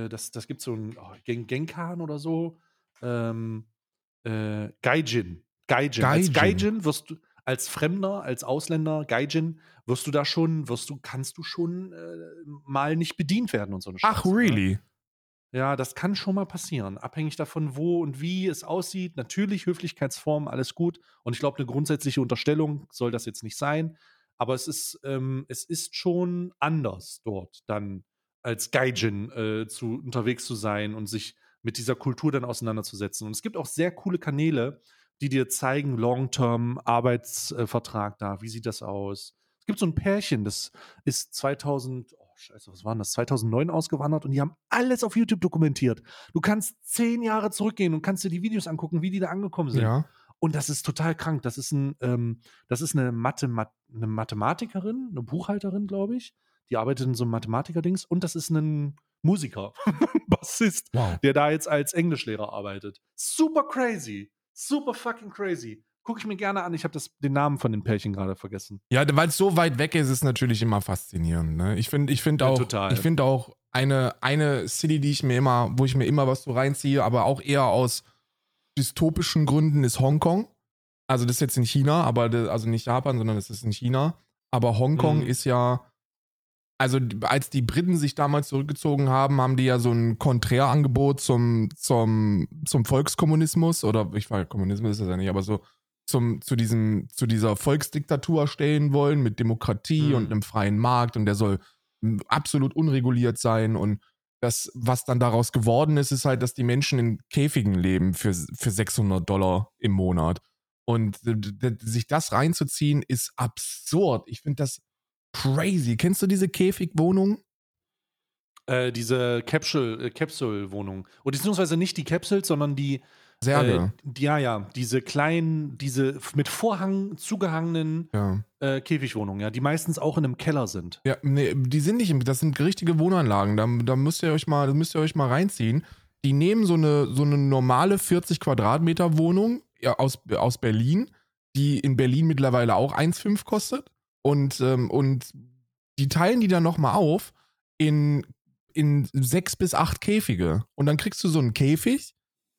äh, das, das gibt so ein oh, Gen Genkan oder so. Ähm, äh, Gaijin. Gaijin. Als
Gaijin.
Gaijin wirst du, als Fremder, als Ausländer, Gaijin, wirst du da schon, wirst du, kannst du schon äh, mal nicht bedient werden und so eine
Ach,
Scheiße, ne?
really?
Ja, das kann schon mal passieren. Abhängig davon, wo und wie es aussieht. Natürlich, Höflichkeitsform, alles gut. Und ich glaube, eine grundsätzliche Unterstellung soll das jetzt nicht sein. Aber es ist, ähm, es ist schon anders dort dann als Gaijin äh, zu, unterwegs zu sein und sich mit dieser Kultur dann auseinanderzusetzen. Und es gibt auch sehr coole Kanäle, die dir zeigen, Long-Term Arbeitsvertrag da, wie sieht das aus? Es gibt so ein Pärchen, das ist 2000, oh scheiße, was war denn das, 2009 ausgewandert und die haben alles auf YouTube dokumentiert. Du kannst zehn Jahre zurückgehen und kannst dir die Videos angucken, wie die da angekommen sind.
Ja.
Und das ist total krank. Das ist, ein, ähm, das ist eine, Mathemat eine Mathematikerin, eine Buchhalterin, glaube ich. Die arbeitet in so einem Mathematiker-Dings. Und das ist ein Musiker, Bassist,
Wow.
der da jetzt als Englischlehrer arbeitet. Super crazy. Super fucking crazy. Gucke ich mir gerne an. Ich habe den Namen von den Pärchen gerade vergessen.
Ja, weil es so weit weg ist, ist natürlich immer faszinierend. Ne? Ich finde, ich finde
Ja,
auch,
total.
ich finde auch eine, eine City, die ich mir immer, wo ich mir immer was so reinziehe, aber auch eher aus dystopischen Gründen, ist Hongkong. Also das ist jetzt in China, aber das, also nicht Japan, sondern das ist in China. Aber Hongkong
Mhm.
ist ja, also als die Briten sich damals zurückgezogen haben, haben die ja so ein Konträrangebot zum, zum, zum Volkskommunismus oder ich weiß, Kommunismus ist das ja nicht, aber so zum, zu, diesem, zu dieser Volksdiktatur stellen wollen mit Demokratie
Mhm.
und einem freien Markt und der soll absolut unreguliert sein und das, was dann daraus geworden ist, ist halt, dass die Menschen in Käfigen leben für, für 600 Dollar im Monat. Und sich das reinzuziehen, ist absurd. Ich finde das crazy. Kennst du diese Käfigwohnung?
Äh, diese Capsule, äh, Capsule-Wohnung. Und beziehungsweise nicht die Capsules, sondern die,
Särge.
äh, die, ja, ja, diese kleinen, diese mit Vorhang zugehangenen
ja.
äh, Käfigwohnungen, ja, die meistens auch in einem Keller sind.
Ja, nee, die sind nicht, im- das sind richtige Wohnanlagen. Da, da müsst ihr euch mal, da müsst ihr euch mal reinziehen. Die nehmen so eine, so eine normale 40 Quadratmeter Wohnung ja, aus, aus Berlin, die in Berlin mittlerweile auch 1,5 kostet. Und, ähm, und die teilen die dann nochmal auf in, in sechs bis acht Käfige. Und dann kriegst du so einen Käfig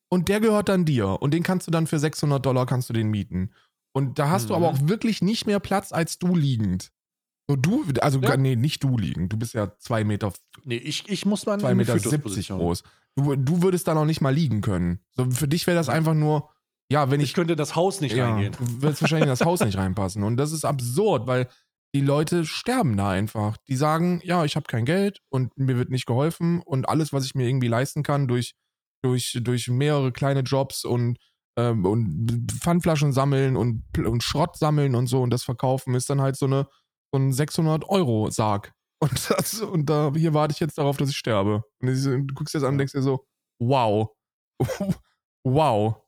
und der gehört dann dir. Und den kannst du dann für 600 Dollar kannst du den mieten. Und da hast du
Mhm.
aber auch wirklich nicht mehr Platz als du liegend. So du, also
Ja.
nee, nicht du liegend. Du bist ja zwei Meter,
Nee, ich, ich muss mal
zwei Meter 70
Fötusposition.
groß. Du, du würdest da noch nicht mal liegen können. So für dich wäre das einfach nur, ja, wenn
Ich
ich,
könnte das Haus nicht
ja,
reingehen.
würdest wahrscheinlich in das Haus nicht reinpassen. Und das ist absurd, weil die Leute sterben da einfach. Die sagen, ja, ich habe kein Geld und mir wird nicht geholfen und alles, was ich mir irgendwie leisten kann durch, durch, durch mehrere kleine Jobs und, ähm, und Pfandflaschen sammeln und, und Schrott sammeln und so und das verkaufen, ist dann halt so, eine, so ein 600-Euro-Sarg. Und, das, und da, hier warte ich jetzt darauf, dass ich sterbe. Und du guckst jetzt an und denkst dir so, wow. wow.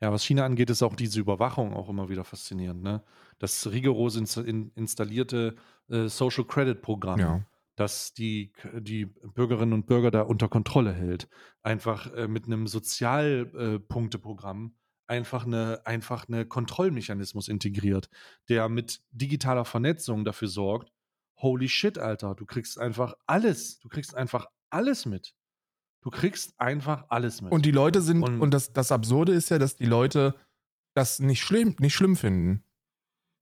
Ja, was China angeht, ist auch diese Überwachung auch immer wieder faszinierend. Ne? Das rigoros insta in, installierte äh, Social Credit Programm,
Ja.
das die, die Bürgerinnen und Bürger da unter Kontrolle hält. Einfach äh, mit einem Sozialpunkteprogramm einfach eine, einfach eine Kontrollmechanismus integriert, der mit digitaler Vernetzung dafür sorgt, holy shit, Alter, du kriegst einfach alles, du kriegst einfach alles mit. Du kriegst einfach alles mit.
Und die Leute sind,
Und-
und, das, das Absurde ist ja, dass die Leute das nicht schlimm, nicht schlimm finden.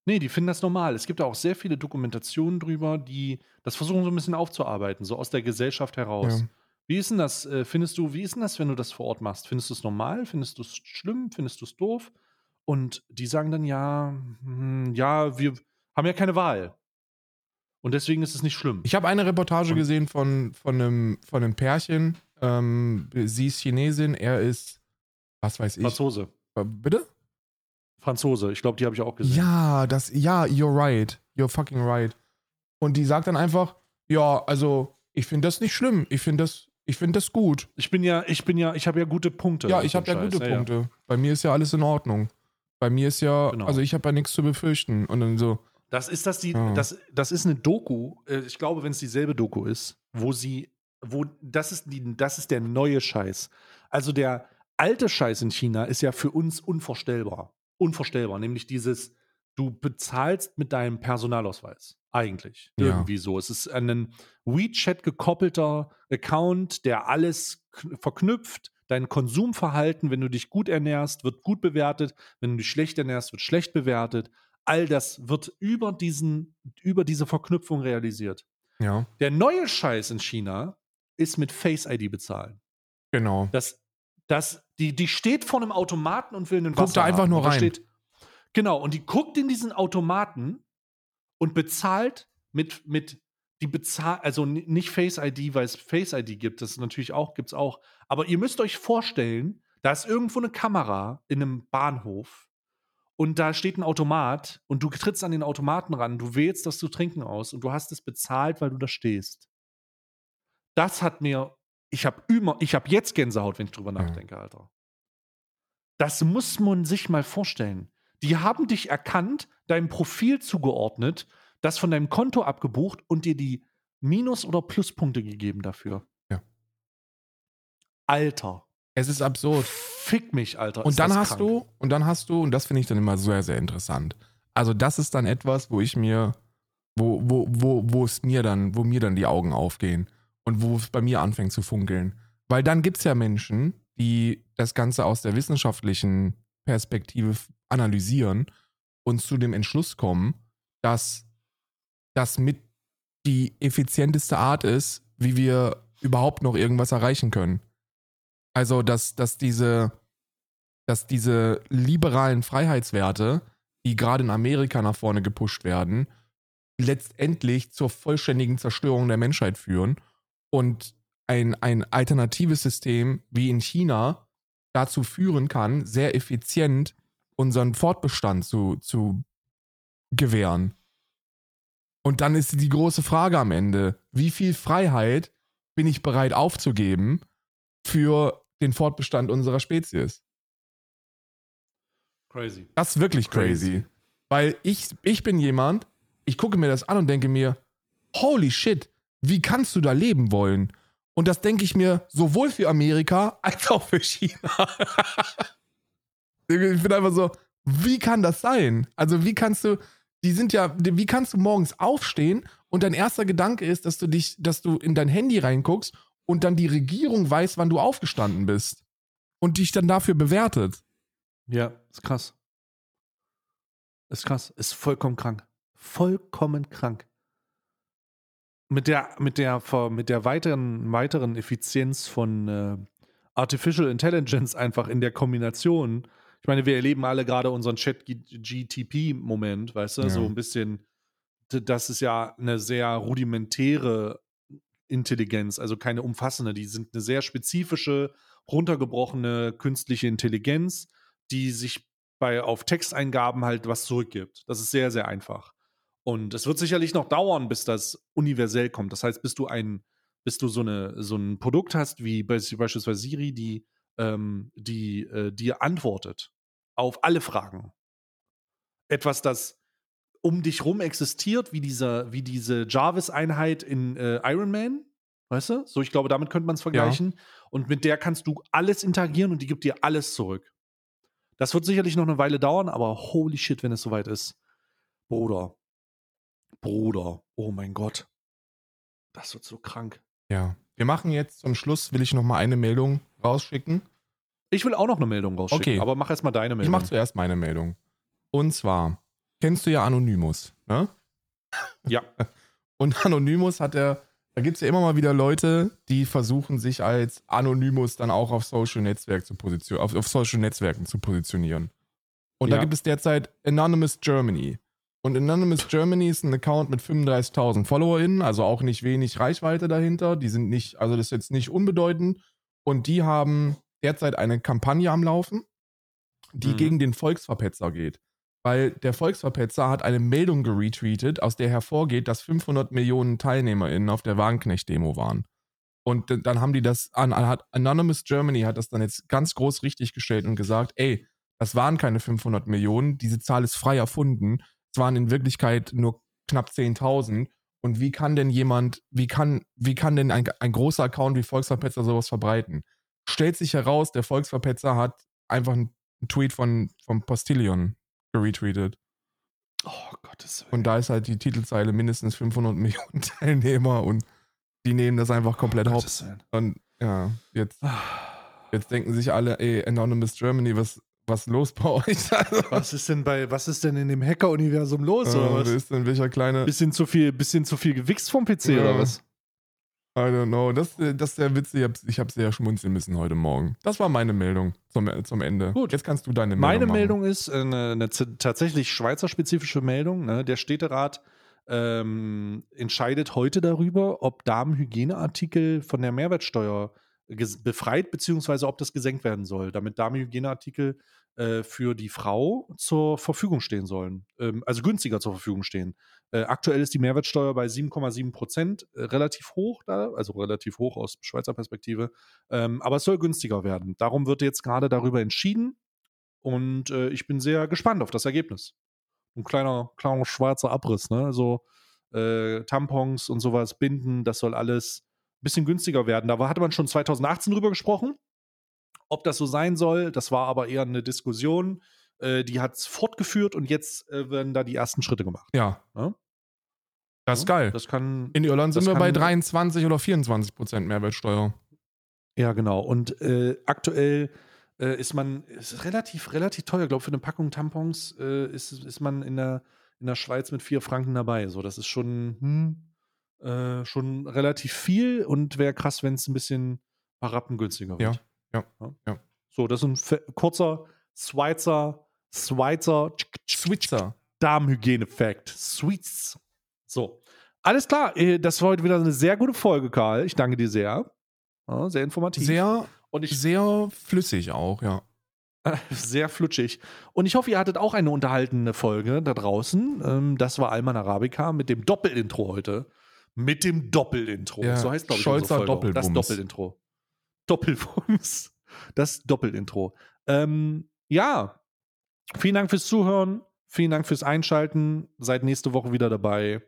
Nee, die finden das normal. Es gibt auch sehr viele Dokumentationen drüber, die das versuchen so ein bisschen aufzuarbeiten, so aus der Gesellschaft heraus.
Ja.
Wie ist denn das, äh, findest du, wie ist denn das, wenn du das vor Ort machst? Findest du es normal? Findest du es schlimm? Findest du es doof? Und die sagen dann, ja, hm, ja, wir haben ja keine Wahl. Und deswegen ist es nicht schlimm.
Ich habe eine Reportage gesehen von, von, einem, von einem Pärchen. Ähm, sie ist Chinesin, er ist, was weiß ich.
Franzose.
Bitte?
Franzose, ich glaube, die habe ich auch gesehen.
Ja, das, ja, you're right. You're fucking right. Und die sagt dann einfach, ja, also, ich finde das nicht schlimm. Ich finde das, ich finde das gut.
Ich bin ja, ich bin ja, ich habe ja gute Punkte.
Ja, ich habe ja
Scheiß.
gute Punkte. Bei mir ist ja alles in Ordnung. Bei mir ist ja,
Genau.
also ich habe ja nichts zu befürchten. Und dann so,
Das ist das die,
Ja.
das, das ist eine Doku. äh, Ich glaube, wenn es dieselbe Doku ist, wo sie, wo das ist die, das ist der neue Scheiß. Also der alte Scheiß in China ist ja für uns unvorstellbar, unvorstellbar. Nämlich dieses, du bezahlst mit deinem Personalausweis eigentlich
Ja.
irgendwie so. Es ist einen WeChat gekoppelter Account, der alles verknüpft. Dein Konsumverhalten, wenn du dich gut ernährst, wird gut bewertet. Wenn du dich schlecht ernährst, wird schlecht bewertet. All das wird über, diesen, über diese Verknüpfung realisiert.
ja,
Der neue Scheiß in China ist mit Face ID bezahlen.
genau.
Das, das, die, die steht vor einem Automaten und will einen
Guckt da
Wasser
einfach
haben.
nur
da
rein.
Steht, genau, und die guckt in diesen Automaten und bezahlt mit, mit die bezahlt, also nicht Face ID, weil es Face ID gibt, das natürlich auch, gibt es auch. Aber ihr müsst euch vorstellen, da ist irgendwo eine Kamera in einem Bahnhof und da steht ein Automat und du trittst an den Automaten ran, du wählst das zu trinken aus und du hast es bezahlt, weil du da stehst. Das hat mir, ich habe immer, ich habe jetzt Gänsehaut, wenn ich drüber nachdenke, Alter. Das muss man sich mal vorstellen. Die haben dich erkannt, deinem Profil zugeordnet, das von deinem Konto abgebucht und dir die Minus- oder Pluspunkte gegeben dafür.
Ja.
Alter.
Es ist absurd.
Fick mich, Alter.
Und dann hast
krank.
du, und dann hast du, und das finde ich dann immer sehr, sehr interessant. Also, das ist dann etwas, wo ich mir, wo, wo, wo, wo es mir dann, wo mir dann die Augen aufgehen und wo es bei mir anfängt zu funkeln. Weil dann gibt es ja Menschen, die das Ganze aus der wissenschaftlichen Perspektive analysieren und zu dem Entschluss kommen, dass das mit die effizienteste Art ist, wie wir überhaupt noch irgendwas erreichen können. Also, dass, dass diese, dass diese liberalen Freiheitswerte, die gerade in Amerika nach vorne gepusht werden, letztendlich zur vollständigen Zerstörung der Menschheit führen und ein, ein alternatives System wie in China dazu führen kann, sehr effizient unseren Fortbestand zu, zu gewähren. Und dann ist die große Frage am Ende, wie viel Freiheit bin ich bereit aufzugeben für den Fortbestand unserer Spezies?
Crazy.
Das ist wirklich crazy.
Crazy.
Weil ich, ich bin jemand, ich gucke mir das an und denke mir, holy shit, wie kannst du da leben wollen? Und das denke ich mir sowohl für Amerika als auch für China. ich bin einfach so, wie kann das sein? Also wie kannst du, die sind ja, wie kannst du morgens aufstehen und dein erster Gedanke ist, dass du dich, dass du in dein Handy reinguckst und dann die Regierung weiß, wann du aufgestanden bist und dich dann dafür bewertet.
Ja, ist krass. Ist krass. Ist vollkommen krank. Vollkommen krank. Mit der, mit der, mit der weiteren, weiteren Effizienz von äh, Artificial Intelligence einfach in der Kombination. Ich meine, wir erleben alle gerade unseren Chat-GTP-Moment, weißt du?
Ja.
So ein bisschen, das ist ja eine sehr rudimentäre Intelligenz, also keine umfassende. Die sind eine sehr spezifische, runtergebrochene künstliche Intelligenz, die sich bei, auf Texteingaben halt was zurückgibt. Das ist sehr, sehr einfach. Und es wird sicherlich noch dauern, bis das universell kommt. Das heißt, bis du ein, bis du so, eine, so ein Produkt hast, wie bei- beispielsweise Siri, die, ähm, die äh, dir antwortet auf alle Fragen. Etwas, das um dich rum existiert, wie, dieser, wie diese Jarvis-Einheit in äh, Iron Man. Weißt du? So, ich glaube, damit könnte man es vergleichen. Und mit der kannst du alles interagieren und die gibt dir alles zurück. Das wird sicherlich noch eine Weile dauern, aber holy shit, wenn es soweit ist. Bruder. Bruder. Oh mein Gott. Das wird so krank.
Ja. Wir machen jetzt zum Schluss, will ich noch mal eine Meldung rausschicken.
Ich will auch noch eine Meldung rausschicken,
Okay.
aber mach erst mal deine
Ich
Meldung.
mache zuerst meine Meldung. Und zwar, kennst du ja Anonymous, ne?
ja.
Und Anonymous hat er, da gibt es ja immer mal wieder Leute, die versuchen, sich als Anonymous dann auch auf Social Netzwerk zu positionieren, auf, auf Social Netzwerken zu positionieren. Und da
Ja.
gibt es derzeit Anonymous Germany. Und Anonymous Germany ist ein Account mit 35.000 FollowerInnen, also auch nicht wenig Reichweite dahinter. Die sind nicht, also das ist jetzt nicht unbedeutend. Und die haben derzeit eine Kampagne am Laufen, die
Mhm.
gegen den Volksverpetzer geht. Weil der Volksverpetzer hat eine Meldung geretweetet, aus der hervorgeht, dass 500 Millionen TeilnehmerInnen auf der Wagenknecht-Demo waren. Und dann haben die das an, hat Anonymous Germany hat das dann jetzt ganz groß richtig gestellt und gesagt, ey, das waren keine 500 Millionen, diese Zahl ist frei erfunden. Es waren in Wirklichkeit nur knapp 10.000. Und wie kann denn jemand, wie kann, wie kann denn ein, ein großer Account wie Volksverpetzer sowas verbreiten? Stellt sich heraus, der Volksverpetzer hat einfach einen Tweet von, vom Postillion geretweetet.
Oh Gottes Willen.
Und da ist halt die Titelzeile mindestens 500 Millionen Teilnehmer und die nehmen das einfach komplett.
Gottes Willen.
Und ja, jetzt,
Ah.
jetzt denken sich alle, ey, Anonymous Germany, was, was los bei euch? Also,
Was ist denn bei, was ist denn in dem Hacker-Universum los, oder
äh, wer
was?
ist denn welcher kleine,
Bisschen zu viel, bisschen zu viel gewichst vom PC,
Ja.
oder was?
I don't know, das, äh, das ist der Witz, ich habe ich hab sehr schmunzeln müssen heute Morgen. Das war meine Meldung zum, zum Ende.
Gut.
Jetzt kannst du deine Meldung
Meine
machen.
Meldung ist äh, eine, eine z- tatsächlich schweizerspezifische Meldung. Ne? Der Städterat ähm, entscheidet heute darüber, ob Damenhygieneartikel von der Mehrwertsteuer ges- befreit beziehungsweise ob das gesenkt werden soll, damit Damenhygieneartikel äh, für die Frau zur Verfügung stehen sollen, ähm, also günstiger zur Verfügung stehen. Äh, aktuell ist die Mehrwertsteuer bei 7,7 Prozent, äh, relativ hoch da, also relativ hoch aus Schweizer Perspektive, ähm, aber es soll günstiger werden. Darum wird jetzt gerade darüber entschieden und äh, ich bin sehr gespannt auf das Ergebnis. Ein kleiner, kleiner schwarzer Abriss, ne? Also Tampons und sowas, Binden, das soll alles bisschen günstiger werden. Da hatte man schon 2018 drüber gesprochen, ob das so sein soll. Das war aber eher eine Diskussion. Äh, die hat es fortgeführt und jetzt äh, werden da die ersten Schritte gemacht.
Ja.
Ja?
Das ist
Ja,
geil.
Das kann.
In Irland sind wir bei
kann-
23 oder 24 Prozent Mehrwertsteuer.
Ja, genau. Und äh, aktuell äh, ist man ist relativ, relativ teuer. Ich glaube, für eine Packung Tampons äh, ist, ist man in der, in der Schweiz mit vier Franken dabei. So, das ist schon, hm, äh, schon relativ viel und wäre krass, wenn es ein bisschen paar Rappen günstiger wird.
Ja, ja.
So, das ist ein kurzer Schweizer, Schweizer
Switzer.
Darmhygiene-Fact. Sweets. So. Alles klar, äh, das war heute wieder eine sehr gute Folge, Karl. Ich danke dir sehr. Ja, sehr informativ.
Sehr,
und ich
sehr flüssig auch, ja.
sehr flutschig. Und ich hoffe, ihr hattet auch eine unterhaltende Folge da draußen. Ähm, das war Alman Arabica mit dem Doppelintro heute. Mit dem Doppelintro.
Ja,
so heißt, glaube ich,
Scholzer
auch. Das
Doppelbums.
Doppelintro. Doppelbums. Das Doppelintro. Ähm, ja, vielen Dank fürs Zuhören. Vielen Dank fürs Einschalten. Seid nächste Woche wieder dabei.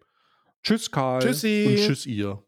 Tschüss, Karl.
Tschüssi.
Und tschüss, ihr.